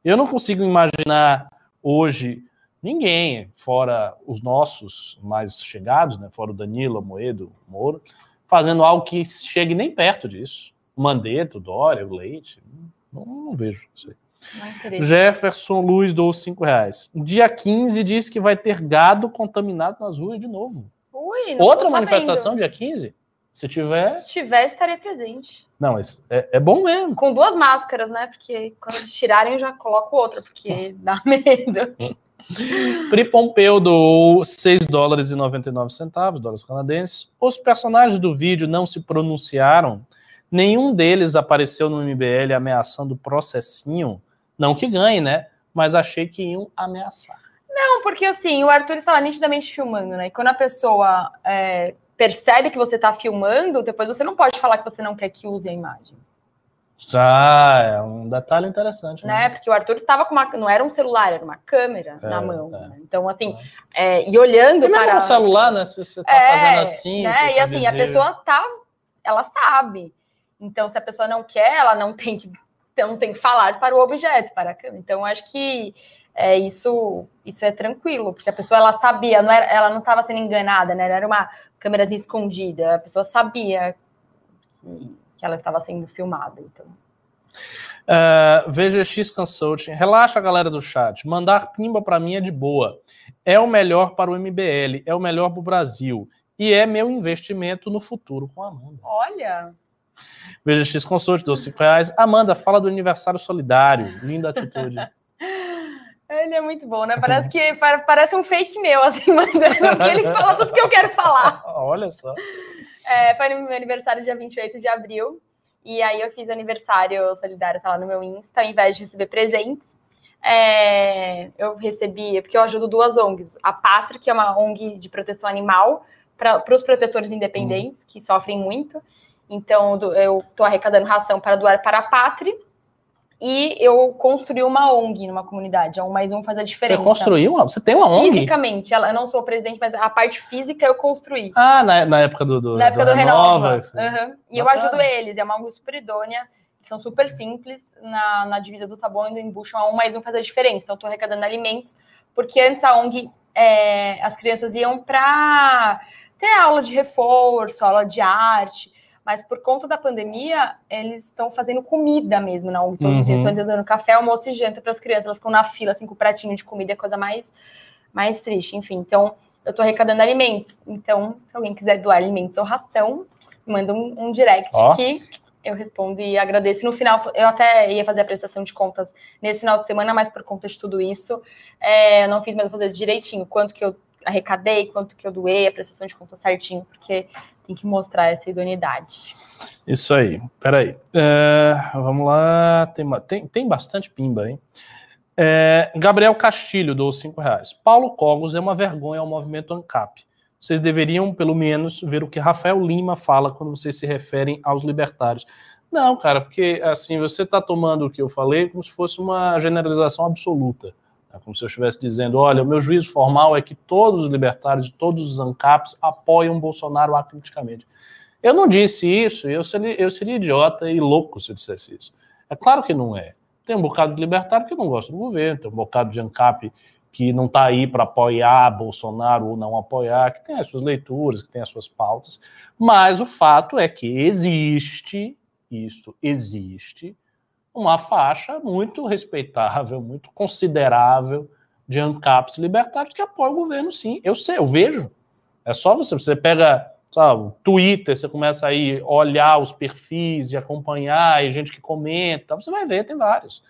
Eu não consigo imaginar hoje ninguém, fora os nossos mais chegados, né, fora o Danilo, Moedo, Moro, fazendo algo que chegue nem perto disso. Mandetta, Dória, o Leite, não, não vejo isso aí. Jefferson Luiz dou 5 reais. Dia 15 diz que vai ter gado contaminado nas ruas de novo. Ui, Outra manifestação dia 15? Se tiver. Se tiver, estaria presente. Não, é, é bom mesmo. Com duas máscaras, né? Porque quando eles tirarem, eu já coloco outra, porque dá medo. Pri Pompeu do 6 dólares e 99 centavos, dólares canadenses. Os personagens do vídeo não se pronunciaram. Nenhum deles apareceu no MBL ameaçando processinho. Não que ganhe, né? Mas achei que iam ameaçar. Não, porque assim, o Arthur estava nitidamente filmando, né? E quando a pessoa é, percebe que você está filmando, depois você não pode falar que você não quer que use a imagem. Ah, é um detalhe interessante. Né? né? Porque o Arthur estava com uma. Não era um celular, era uma câmera é, na mão. É. Né? Então, assim, é. e olhando e para. o celular, né? Se você está é, fazendo assim. Né? E assim, visível. a pessoa tá. Ela sabe. Então, se a pessoa não quer, ela não tem que, não tem que falar para o objeto, para a câmera. Então, acho que é, isso, isso é tranquilo, porque a pessoa ela sabia, não era, ela não estava sendo enganada, né? Era uma câmera escondida, a pessoa sabia que, que ela estava sendo filmada. Então. Uh, VGX Consulting, relaxa galera do chat, mandar pimba para mim é de boa, é o melhor para o MBL, é o melhor para o Brasil e é meu investimento no futuro com a Amanda. Olha! VGX Consult, 12 5 reais. Amanda, fala do aniversário solidário, linda atitude. Ele é muito bom, né? Parece que parece um fake meu, assim, mandando, porque ele fala tudo que eu quero falar. Olha só. É, foi no meu aniversário dia 28 de abril. E aí eu fiz aniversário solidário, tá lá no meu Insta, ao invés de receber presentes. É, eu recebi, porque eu ajudo duas ONGs. A Pátria, que é uma ONG de proteção animal, para os protetores independentes, que sofrem muito. Então, eu estou arrecadando ração para doar para a Pátria e eu construí uma ONG numa comunidade. É um mais um faz a diferença. Você construiu? Uma, você tem uma ONG? Fisicamente. Eu não sou o presidente, mas a parte física eu construí. Ah, na, na época do, do Na época do, do Renova. Uhum. E eu ajudo eles. É uma ONG super idônea. São super simples. Na, na divisa do Taboão e do Embucho, um mais um faz a diferença. Então, estou arrecadando alimentos. Porque antes a ONG, é, as crianças iam para ter aula de reforço, aula de arte mas por conta da pandemia, eles estão fazendo comida mesmo na UNG. Todos uhum. os dias estão dando café, almoço e janta para as crianças. Elas ficam na fila, assim, com o pratinho de comida, é coisa mais, mais triste. Enfim, então, eu estou arrecadando alimentos. Então, se alguém quiser doar alimentos ou ração, manda um, um direct oh. que eu respondo e agradeço. No final, eu até ia fazer a prestação de contas nesse final de semana, mas por conta de tudo isso, é, eu não fiz, mas vou fazer direitinho. Quanto que eu arrecadei, quanto que eu doei, a prestação de contas certinho, porque tem que mostrar essa idoneidade. Isso aí. Peraí. É, vamos lá. Tem, tem, tem bastante pimba, hein? É, Gabriel Castilho dou cinco reais. Paulo Cogos é uma vergonha ao movimento ANCAP. Vocês deveriam, pelo menos, ver o que Rafael Lima fala quando vocês se referem aos libertários. Não, cara, porque assim, você está tomando o que eu falei como se fosse uma generalização absoluta. É como se eu estivesse dizendo: olha, o meu juízo formal é que todos os libertários, todos os ANCAPs apoiam Bolsonaro acriticamente. Eu não disse isso, eu seria, eu seria idiota e louco se eu dissesse isso. É claro que não é. Tem um bocado de libertário que não gosta do governo, tem um bocado de ANCAP que não está aí para apoiar Bolsonaro ou não apoiar, que tem as suas leituras, que tem as suas pautas, mas o fato é que existe, isso existe, uma faixa muito respeitável, muito considerável de ANCAPs libertários que apoiam o governo, sim. Eu sei, eu vejo. É só você, você pega sabe, Twitter, você começa aí olhar os perfis e acompanhar, e gente que comenta, você vai ver, tem vários.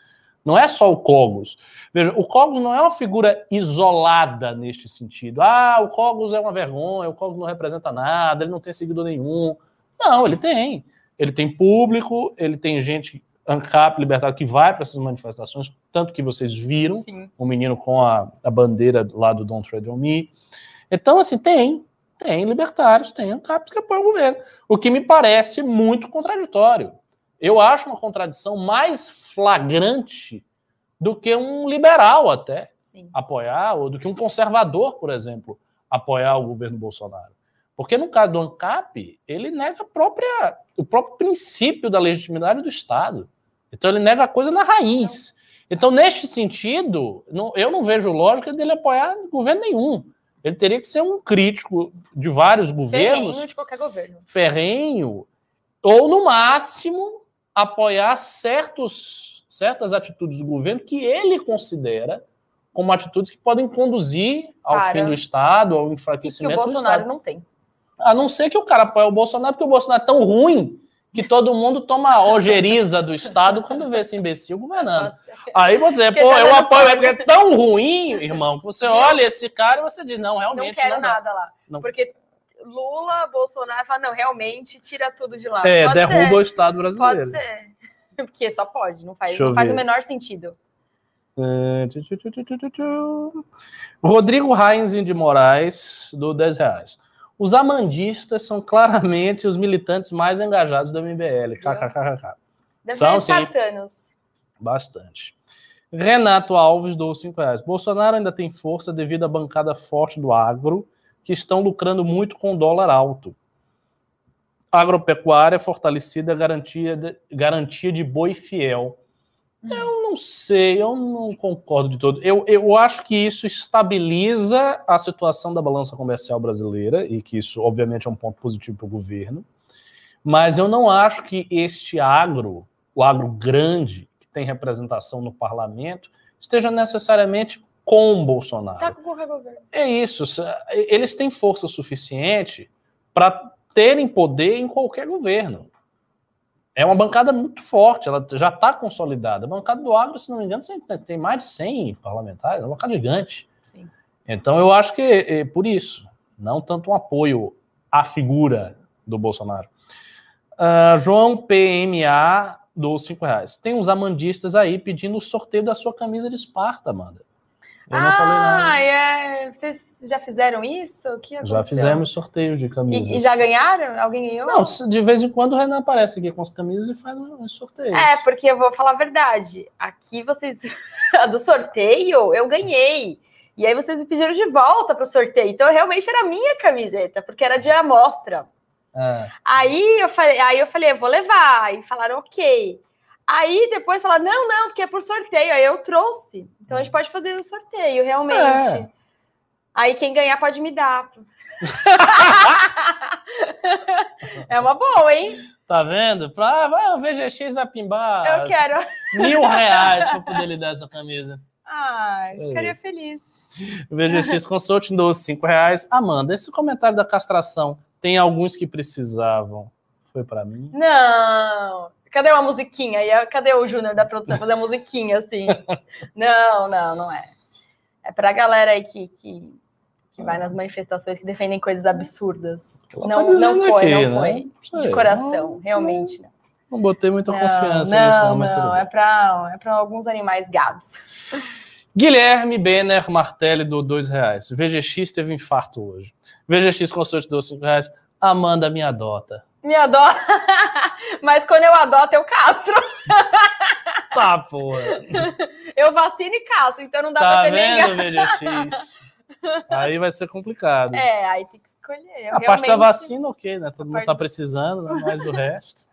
Não é só o Cogos. Veja, o Cogos não é uma figura isolada neste sentido. Ah, o Cogos é uma vergonha, o Cogos não representa nada, ele não tem seguidor nenhum. Não, ele tem. Ele tem público, ele tem gente ANCAP libertário que vai para essas manifestações, tanto que vocês viram Sim. o menino com a, a bandeira lá do Don't Tread on Me. Então, assim, tem, tem libertários, tem ANCAPs que apoiam o governo. O que me parece muito contraditório. Eu acho uma contradição mais flagrante do que um liberal até Sim. apoiar, ou do que um conservador, por exemplo, apoiar o governo Bolsonaro. Porque no caso do ANCAP, ele nega própria, o próprio princípio da legitimidade do Estado. Então ele nega a coisa na raiz. Então, neste sentido, não, eu não vejo lógica dele apoiar governo nenhum. Ele teria que ser um crítico de vários governos. Ferrenho de qualquer governo. Ferrenho. Ou, no máximo, apoiar certos, certas atitudes do governo que ele considera como atitudes que podem conduzir ao Cara, fim do Estado, ao enfraquecimento do Estado. Que o Bolsonaro não tem. A não ser que o cara apoie o Bolsonaro, porque o Bolsonaro é tão ruim que todo mundo toma ojeriza do Estado quando vê esse imbecil governando. Aí você dizer, pô, eu apoio ele porque é tão ruim, irmão, que você olha esse cara e você diz, não, realmente. Não quero não nada lá. Não. Porque Lula, Bolsonaro fala, não, realmente tira tudo de lá. É, pode derruba ser. o Estado brasileiro. Pode ser. Porque só pode, não faz, não faz o menor sentido. É... Rodrigo Heinz de Moraes, do 10 reais. Os amandistas são claramente os militantes mais engajados do MBL. KKKK. Deve são, espartanos. bastante. Renato Alves do 5 reais. Bolsonaro ainda tem força devido à bancada forte do agro, que estão lucrando muito com o dólar alto. Agropecuária fortalecida, garantia de, garantia de boi fiel. Eu não sei, eu não concordo de todo. Eu, eu acho que isso estabiliza a situação da balança comercial brasileira, e que isso, obviamente, é um ponto positivo para o governo. Mas eu não acho que este agro, o agro grande, que tem representação no parlamento, esteja necessariamente com Bolsonaro. Tá com o governo. É isso. Eles têm força suficiente para terem poder em qualquer governo é uma bancada muito forte, ela já está consolidada. A bancada do agro, se não me engano, tem mais de 100 parlamentares, é uma bancada gigante. Sim. Então, eu acho que é por isso, não tanto um apoio à figura do Bolsonaro. Uh, João PMA dos 5 reais. Tem uns amandistas aí pedindo o sorteio da sua camisa de Esparta, Amanda. Eu ah, é. Vocês já fizeram isso? Já fizemos sorteio de camisas. E, e, já ganharam? Alguém ganhou? Não, de vez em quando o Renan aparece aqui com as camisas e faz um sorteio. É, porque eu vou falar a verdade. Aqui vocês. a do sorteio, eu ganhei. E aí vocês me pediram de volta para o sorteio. Então realmente era minha camiseta, porque era de amostra. É. Aí eu falei, aí eu falei, eu vou levar. E falaram, ok. Aí depois falaram, não, não, porque é por sorteio. Aí eu trouxe. Então a gente pode fazer o um sorteio, realmente. É. Aí quem ganhar pode me dar. é uma boa, hein? Tá vendo? Pra, vai, o VGX vai pimbar. Eu quero. Mil reais para poder lhe dar essa camisa. Ai, ficaria feliz. O VGX Consulting dos cinco reais. Amanda, esse comentário da castração, tem alguns que precisavam. Foi para mim? Não. Cadê uma musiquinha? E cadê o Júnior da produção fazer a musiquinha assim? não, não, não é. É pra galera aí que, que, que vai nas manifestações que defendem coisas absurdas. Ela não, tá não foi, aqui, não né? foi. De coração, não, realmente. Não. não botei muita não, confiança não, nisso, não. Não, é pra, é pra alguns animais gados. Guilherme Benner Martelli do dois reais. VGX teve infarto hoje. VGX Consult deu cinco reais. Amanda me adota. Me adota. Mas quando eu adoto, eu castro. Tá, porra. Eu vacino e castro, então não dá tá pra ser vendo, VGX? Aí vai ser complicado. É, aí tem que escolher. Eu a realmente... parte da vacina, ok, né? Todo mundo tá precisando, né? mas o resto.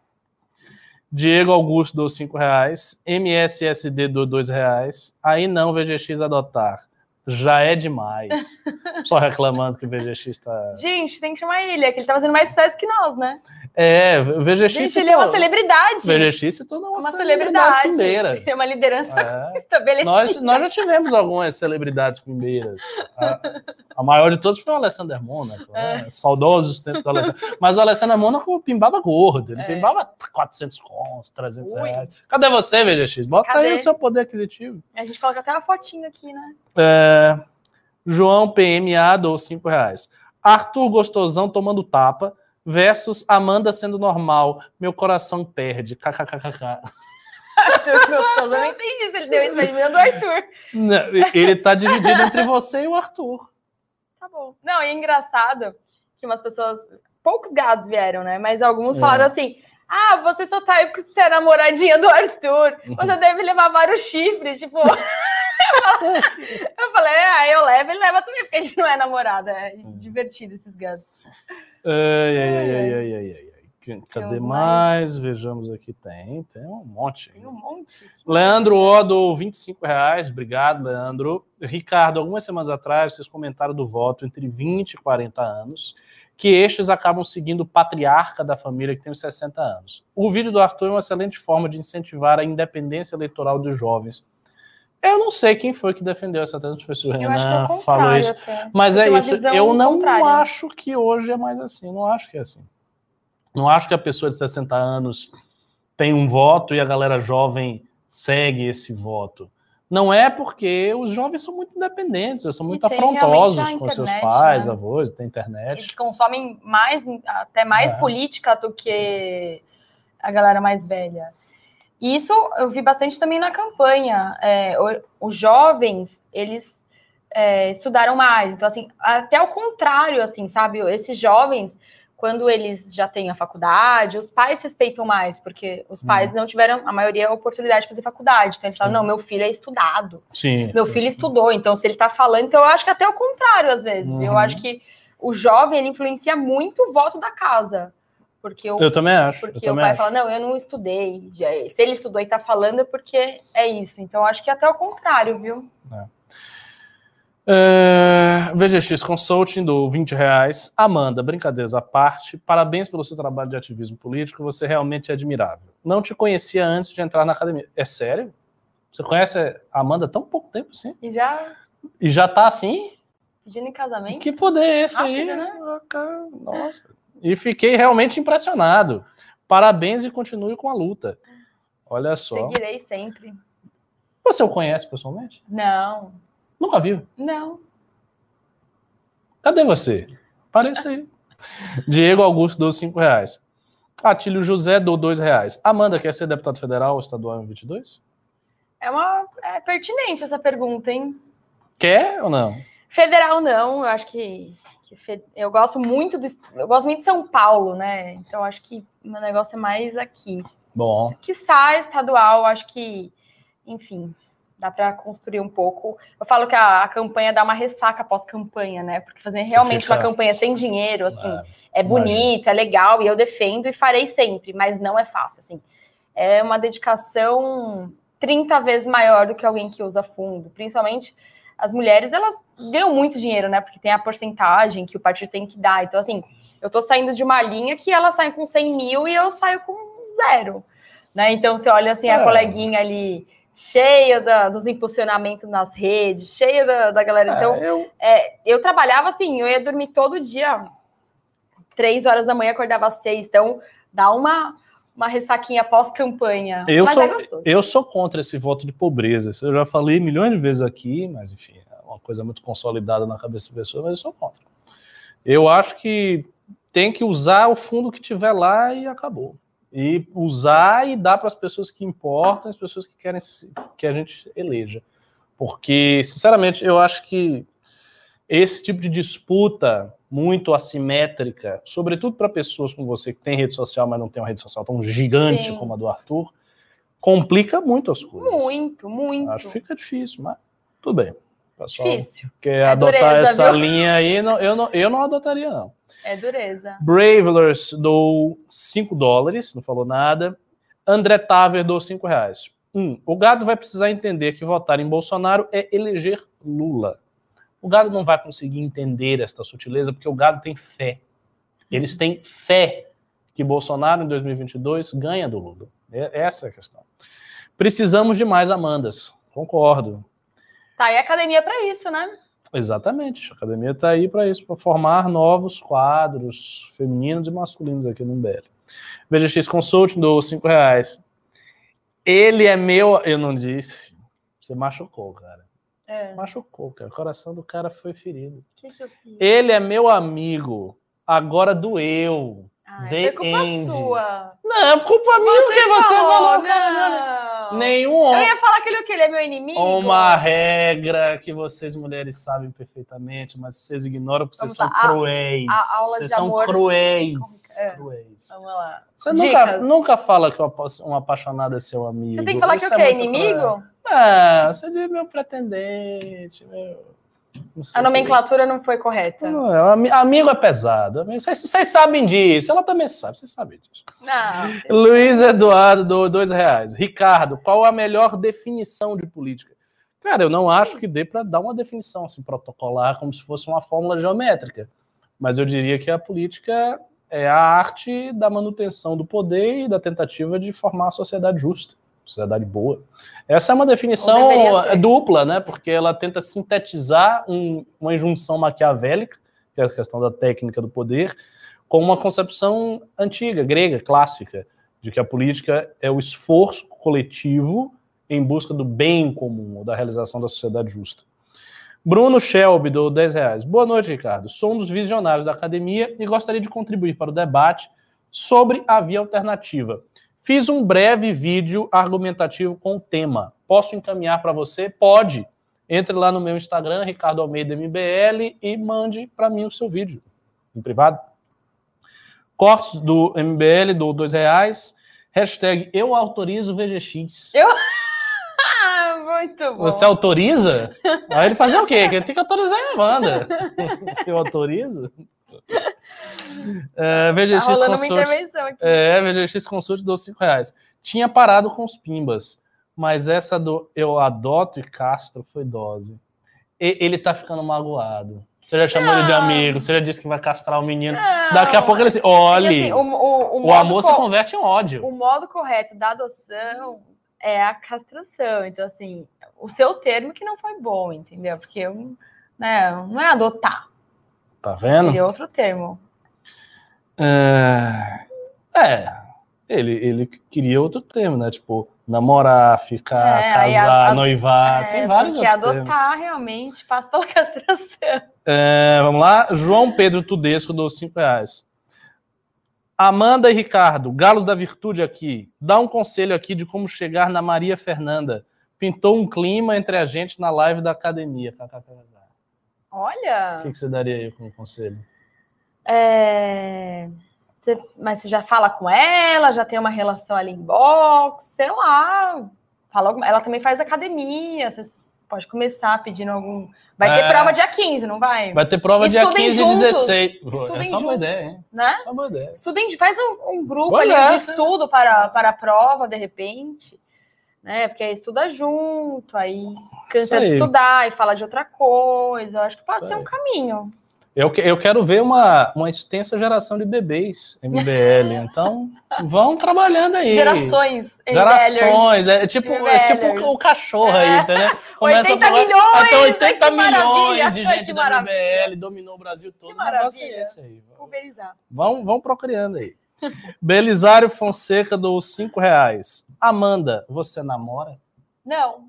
Diego Augusto do 5 reais. MSSD do 2 reais. Aí não, VGX adotar. já é demais. Só reclamando que o VGX tá. Gente, tem que chamar ele, é que ele tá fazendo mais sucesso que nós, né? É, o VGX. Gente, ele é uma celebridade. O VGX se tornou uma, uma celebridade. celebridade É uma liderança É. estabelecida. Nós, nós já tivemos algumas celebridades pimbeiras. A, a maior de todos foi o Alessander Mônaco, né? saudosos tempos do Alessander. Mas o Alessander Mônaco pimbava gordo, ele É. pimbava 400 cons, 300 Ui. reais. Cadê você, VGX? Bota Cadê? aí o seu poder aquisitivo. A gente coloca até uma fotinho aqui, né? É, João PMA dou 5 reais. Arthur Gostosão tomando tapa versus Amanda sendo normal. Meu coração perde. KKKKK. Eu não entendi se ele deu isso, mas ele do Arthur. Não, Ele tá dividido entre você e o Arthur. Tá bom. Não, e é engraçado que umas pessoas. Poucos gados vieram, né? Mas alguns É. falaram assim. Ah, você só tá aí porque você é namoradinha do Arthur. Uhum. Você deve levar vários chifres. Tipo, eu falei, ah, eu levo, ele leva também, porque a gente não é namorada. É Uhum. divertido esses gados. Ai, ai, ai, ai, ai, ai, Cadê Temos mais? Vejamos aqui. Tem, tem um monte. Tem um monte. Leandro Odo, 25 reais. Obrigado, Leandro. Ricardo, algumas semanas atrás, vocês comentaram do voto entre 20 e 40 anos, que estes acabam seguindo o patriarca da família, que tem os 60 anos. O vídeo do Arthur é uma excelente forma de incentivar a independência eleitoral dos jovens. Eu não sei quem foi que defendeu essa tese, não sei se o Eu acho que é Renan o falou isso. até. Mas Eu é isso. Eu não contrária. acho que hoje é mais assim. Não acho que é assim. Não acho que a pessoa de 60 anos tem um voto e a galera jovem segue esse voto. Não é porque os jovens são muito independentes, eles são muito tem afrontosos a com seus internet, pais, né? avós, tem Eles internet. consomem mais, até mais É. política do que a galera mais velha. E isso eu vi bastante também na campanha. É, os jovens, eles é, estudaram mais. Então, assim, até o contrário, assim, sabe? Esses jovens, quando eles já têm a faculdade, os pais respeitam mais, porque os pais não tiveram, a maioria, a oportunidade de fazer faculdade. Então, eles falam, Uhum. não, meu filho é estudado. Sim. Meu filho estudou, então se ele tá falando, então eu acho que até o contrário às vezes. Eu Uhum. acho que o jovem ele influencia muito o voto da casa. Porque o, Eu também acho. porque o pai acho. fala, não, eu não estudei. Já- Se ele estudou e tá falando é porque é isso. Então acho que até o contrário, viu? É, VGX Consulting do 20 reais. Amanda, brincadeiras à parte, parabéns pelo seu trabalho de ativismo político, você realmente é admirável. Não te conhecia antes de entrar na academia. É sério? Você conhece a Amanda há tão pouco tempo assim? E já E já tá assim? pedindo em casamento. Que poder é esse aí? Né? Ah, Nossa. E fiquei realmente impressionado. Parabéns e continue com a luta. Olha só. Seguirei sempre. Você o conhece pessoalmente? Não, Nunca viu? não. Cadê você? Apareça aí. Diego Augusto deu 5 reais. Atílio José deu 2 reais. Amanda quer ser deputado federal ou estadual em 22? É uma é pertinente essa pergunta, hein? Quer ou não? Federal não, eu acho que, eu gosto muito do eu gosto muito de São Paulo, né? Então acho que o meu negócio é mais aqui. Bom, Que sai estadual, acho que, enfim, dá para construir um pouco. Eu falo que a, a campanha dá uma ressaca pós-campanha, né? Porque fazer realmente fica- uma campanha sem dinheiro, assim, é, é bonito, é legal e eu defendo e farei sempre, mas não é fácil, assim. É uma dedicação 30 vezes maior do que alguém que usa fundo, principalmente as mulheres, elas ganham muito dinheiro, né? Porque tem a porcentagem que o partido tem que dar. Então, assim, eu tô saindo de uma linha que elas saem com 100 mil e eu saio com zero, né? Então, você olha assim, a É. coleguinha ali cheia da- dos impulsionamentos nas redes, cheia da, da galera. Então, é, eu, é, eu trabalhava assim, eu ia dormir todo dia, três horas da manhã, acordava às seis, então dá uma, uma ressaquinha pós-campanha. Eu Mas sou- é gostoso. eu sou contra esse voto de pobreza. Isso Eu já falei milhões de vezes aqui, mas enfim, é uma coisa muito consolidada na cabeça das pessoas, mas eu sou contra. Eu acho que tem que usar o fundo que tiver lá e acabou. E usar e dar para as pessoas que importam, as pessoas que querem que a gente eleja. Porque, sinceramente, eu acho que esse tipo de disputa muito assimétrica, sobretudo para pessoas como você que tem rede social, mas não tem uma rede social tão gigante Sim. como a do Arthur, complica muito as coisas. Muito, muito. Acho que fica difícil, mas tudo bem. Pessoal, Difícil. quer É adotar dureza, essa viu? linha aí, não- eu, não, eu não adotaria, não. É dureza. Bravelers dou 5 dólares, não falou nada. André Taver dou 5 reais. Um, o gado vai precisar entender que votar em Bolsonaro é eleger Lula. O gado não vai conseguir entender esta sutileza porque o gado tem fé. Eles têm fé que Bolsonaro em 2022 ganha do Lula. Essa é a questão. Precisamos de mais Amandas. Concordo. Tá aí a academia para isso, né? Exatamente. A academia está aí para isso, para formar novos quadros femininos e masculinos aqui no MBL. VGX Consulting do cinco reais. Ele é meu. Eu não disse. Você machucou, cara. É. Machucou, cara. O coração do cara foi ferido. Que que Ele é meu amigo. Agora doeu. Ai, foi culpa end. sua. Não, é culpa minha porque você falou, cara. Não. Nenhum Eu ia falar que ele, que ele é meu inimigo. Uma regra que vocês mulheres sabem perfeitamente, mas vocês ignoram porque Vamos vocês lá. são cruéis. A, a vocês são amor. cruéis. É. cruéis. Vamos lá. Você nunca, nunca fala que um apaixonado é seu amigo. Você tem que falar Isso que o é quê? Inimigo? Cruel. Ah, você é meu pretendente, meu. A nomenclatura não foi correta. Não, amigo é pesado. Vocês, vocês, sabem disso. Ela também sabe, vocês sabem disso. Não, Luiz Eduardo, do, dois reais. Ricardo, qual a melhor definição de política? Cara, eu não acho que dê para dar uma definição assim, protocolar, como se fosse uma fórmula geométrica. Mas eu diria que a política é a arte da manutenção do poder e da tentativa de formar a sociedade justa sociedade boa. Essa é uma definição dupla, né? Porque ela tenta sintetizar um, uma injunção maquiavélica, que é a questão da técnica do poder, com uma concepção antiga, grega, clássica, de que a política é o esforço coletivo em busca do bem comum, ou da realização da sociedade justa. Bruno Shelby, do 10 reais. Boa noite, Ricardo. Sou um dos visionários da academia e gostaria de contribuir para o debate sobre a via alternativa. Fiz um breve vídeo argumentativo com o tema. Posso encaminhar para você? Pode. Entre lá no meu Instagram, Ricardo Almeida MBL, e mande para mim o seu vídeo em privado. Cortes do MBL do dois reais. Hashtag eu autorizo VGX. Eu? Muito bom. Você autoriza? Aí ele fazer o quê? Ele tem que autorizar a Amanda. Eu autorizo? É, VGX tá Consult, uma intervenção aqui. É, VGX Consult deu 5 reais. Tinha parado com os pimbas, mas essa do eu adoto e Castro foi dose. E, ele tá ficando magoado. Você já chamou não. ele de amigo, você já disse que vai castrar o menino. Não. Daqui a pouco ele assim, olhe, assim, o, o, o, o amor se converte em ódio. O modo correto da adoção é a castração. Então, assim, o seu termo que não foi bom, entendeu? Porque eu, né, não é adotar. Tá vendo? Seria outro termo. É, é, ele, ele queria outro termo, né? Tipo, namorar, ficar, é, casar, a, noivar. É, tem vários outros adotar termos. realmente passa pela castração. É, vamos lá. João Pedro Tudesco dou cinco reais. Amanda e Ricardo, Galos da Virtude aqui. Dá um conselho aqui de como chegar na Maria Fernanda. Pintou um clima entre a gente na live da academia. Olha! O que, que você daria aí como conselho? É... Você, mas você já fala com ela, já tem uma relação ali em box, sei lá. Fala, ela também faz academia, você pode começar pedindo algum. Vai é... ter prova dia 15, não vai? Vai ter prova Estudem dia 15 juntos, e 16. Estudem é só uma ideia, hein? Né? Só uma ideia. Estudem, faz um, um grupo ali de estudo para, para a prova, de repente. Né? Porque aí estuda junto, aí cansa de estudar e fala de outra coisa. Eu acho que pode Isso ser aí. um caminho. Eu, eu quero ver uma, uma extensa geração de bebês MBL. Então, vão trabalhando aí. Gerações. Gerações. É tipo, é tipo o cachorro aí, entendeu? Começa 80 a milhões! Até 80 milhões de gente da MBL dominou o Brasil todo. Que maravilha. É esse aí. Pulverizar. Vão, vão procriando aí. Belisário Fonseca do 5 reais. Amanda, você namora? Não.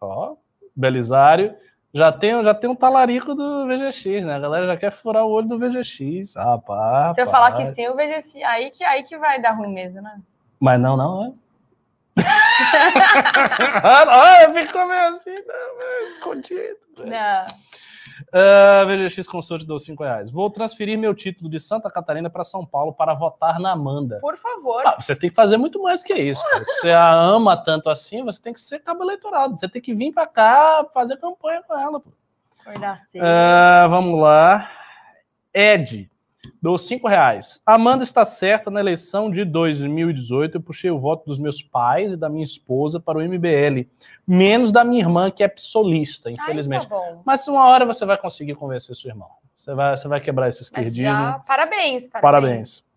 Ó, Belisário. Já tem, já tem um talarico do VGX, né? A galera já quer furar o olho do VGX. Rapaz. Se eu falar que sim, o VGX, aí que, aí que vai dar ruim mesmo, né? Mas não, não, é. ah, ficou meio assim, não, escondido. Não. Uh, VGX Consult deu 5 reais. Vou transferir meu título de Santa Catarina para São Paulo para votar na Amanda. Por favor. Ah, você tem que fazer muito mais que isso. Cara. Se você a ama tanto assim, você tem que ser cabo eleitoral. Você tem que vir para cá fazer campanha com ela. Pô. Uh, vamos lá. Ed. Dou cinco reais. Amanda está certa na eleição de 2018. Eu puxei o voto dos meus pais e da minha esposa para o MBL. Menos da minha irmã, que é psolista, infelizmente. Ai, tá Mas uma hora você vai conseguir convencer seu irmão. Você vai, você vai quebrar esse esquerdismo. Já... Parabéns, parabéns. Parabéns.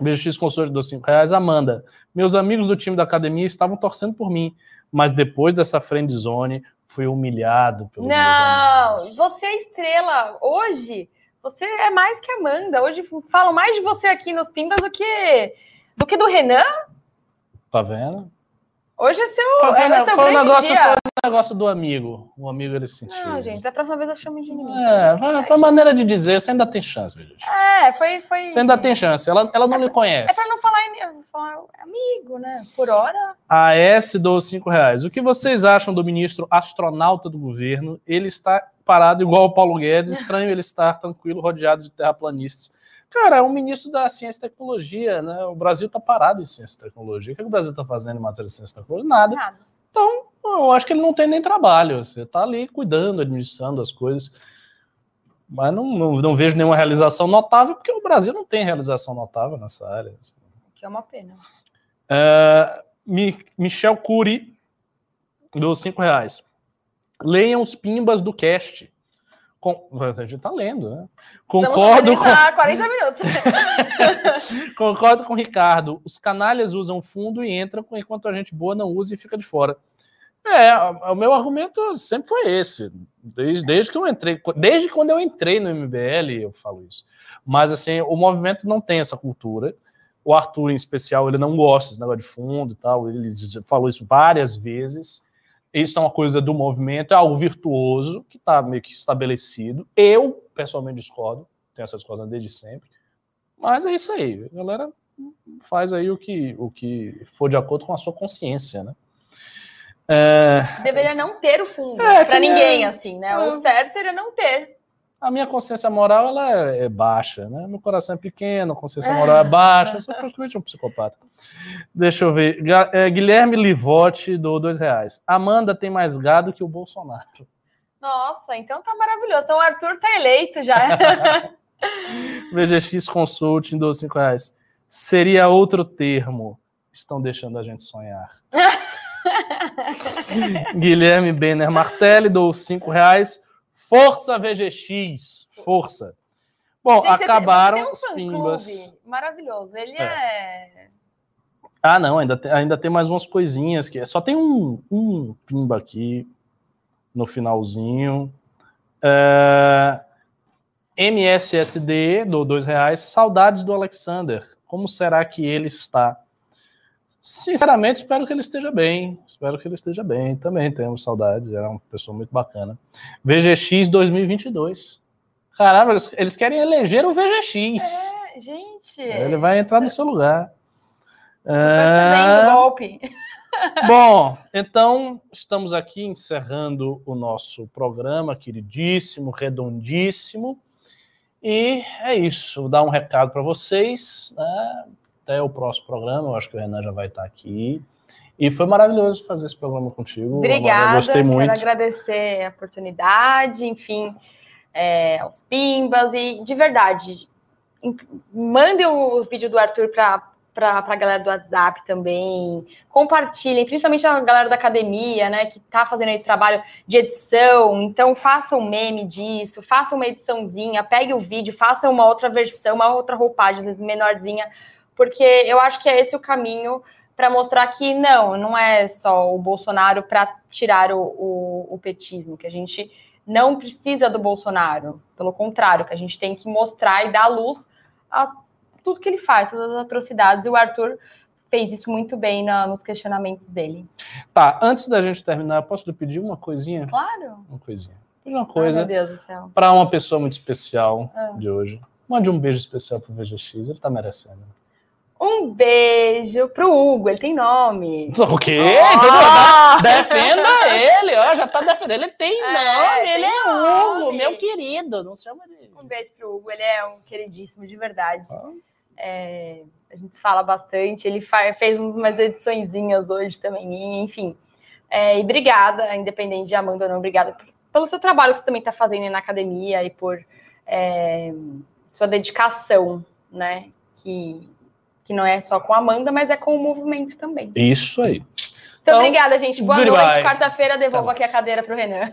Beijo X Consultor dos cinco reais. Amanda, meus amigos do time da academia estavam torcendo por mim, mas depois dessa friend zone, fui humilhado pelo Não, você é estrela. Hoje você é mais que Amanda. Hoje falam mais de você aqui nos Pimbas do que do que do Renan. Tá vendo? Hoje é seu, foi, é seu foi, um negócio, dia. foi um negócio do amigo. O amigo ele sentiu. Não, gente, da próxima vez eu chamo de inimigo. É, foi, foi maneira de dizer, você ainda tem chance, gente. É, foi, foi. Você ainda tem chance, ela, ela não é, lhe conhece. É pra não falar, falar amigo, né? Por hora. A S dou cinco reais. O que vocês acham do ministro astronauta do governo? Ele está parado igual o Paulo Guedes, estranho ele estar tranquilo, rodeado de terraplanistas. Cara, é um ministro da ciência e tecnologia, né? O Brasil está parado em ciência e tecnologia. O que, é que o Brasil está fazendo em matéria de ciência e tecnologia? Nada. Nada. Então, eu acho que ele não tem nem trabalho. Você está ali cuidando, administrando as coisas. Mas não, não, não, vejo nenhuma realização notável, porque o Brasil não tem realização notável nessa área. Que é uma pena. É, Michel Cury, dos cinco reais. Leiam os pimbas do cast. Com... A gente tá lendo, né? Concordo com. 40 minutos. Concordo com o Ricardo. Os canalhas usam fundo e entram enquanto a gente boa não usa e fica de fora. É, o meu argumento sempre foi esse. Desde, desde que eu entrei, desde quando eu entrei no MBL, eu falo isso. Mas assim, o movimento não tem essa cultura. O Arthur, em especial, ele não gosta desse negócio de fundo e tal. Ele falou isso várias vezes. Isso é uma coisa do movimento, é algo virtuoso, que está meio que estabelecido. Eu, pessoalmente, discordo, tenho essa discordância desde sempre. Mas é isso aí, a galera faz aí o que, o que for de acordo com a sua consciência, né? É... Deveria não ter o fundo, é, para ninguém, é... assim, né? O certo seria não ter a minha consciência moral ela é, é, baixa, né? Meu coração é pequeno, a consciência moral é baixa, eu sou praticamente um psicopata. Deixa eu ver. É, Guilherme Livotti do dois reais. Amanda tem mais gado que o Bolsonaro. Nossa, então tá maravilhoso. Então o Arthur tá eleito já. VGX Consulting dos cinco reais. Seria outro termo. Estão deixando a gente sonhar. Guilherme Benner Martelli do cinco reais. Força VGX, força. Bom, Gente, acabaram tem um os pimbas. Maravilhoso. Ele é. é... Ah, não, ainda tem, ainda tem mais umas coisinhas que só tem um, um pimba aqui no finalzinho. É... MSSD do dois reais. Saudades do Alexander. Como será que ele está? Sinceramente, espero que ele esteja bem. Espero que ele esteja bem. Também temos saudades. É uma pessoa muito bacana. VGX 2022. Caramba, eles, eles querem eleger o VGX. É, gente. Ele vai entrar no seu lugar. O golpe. Bom, então estamos aqui encerrando o nosso programa queridíssimo, redondíssimo. E é isso. Vou dar um recado para vocês. Né? Até o próximo programa. Eu acho que o Renan já vai estar aqui. E foi maravilhoso fazer esse programa contigo. Obrigada, eu gostei muito. Quero agradecer a oportunidade, enfim, é, aos Pimbas. E, de verdade, mandem o vídeo do Arthur para para a galera do WhatsApp também. Compartilhem, principalmente a galera da academia, né, que está fazendo esse trabalho de edição. Então, façam um meme disso, façam uma ediçãozinha, pegue o vídeo, façam uma outra versão, uma outra roupagem, às vezes menorzinha, porque eu acho que é esse o caminho para mostrar que não, não é só o Bolsonaro para tirar o, o, o, petismo, que a gente não precisa do Bolsonaro, pelo contrário, que a gente tem que mostrar e dar luz a tudo que ele faz, todas as atrocidades, e o Arthur fez isso muito bem na, nos questionamentos dele. Tá, antes da gente terminar, posso lhe pedir uma coisinha? Claro. Uma coisinha. Uma coisa para uma pessoa muito especial ah. de hoje. Mande um beijo especial pro VGX, ele está merecendo. Um beijo pro Hugo, ele tem nome. O quê? Oh! Defenda ele, ó, já tá defendendo. Ele tem é, nome, tem ele é Hugo, meu querido. Não chama de. Um beijo pro Hugo, ele é um queridíssimo de verdade. Ah. É, a gente fala bastante, ele fez umas ediçõezinhas hoje também, enfim. É, e obrigada, independente de Amanda ou não, obrigada pelo seu trabalho que você também está fazendo na academia e por é, sua dedicação, né? Que, que não é só com a Amanda, mas é com o movimento também. Isso aí. Então, então obrigada, gente. Boa goodbye. noite. Quarta-feira devolvo aqui a cadeira para o Renan.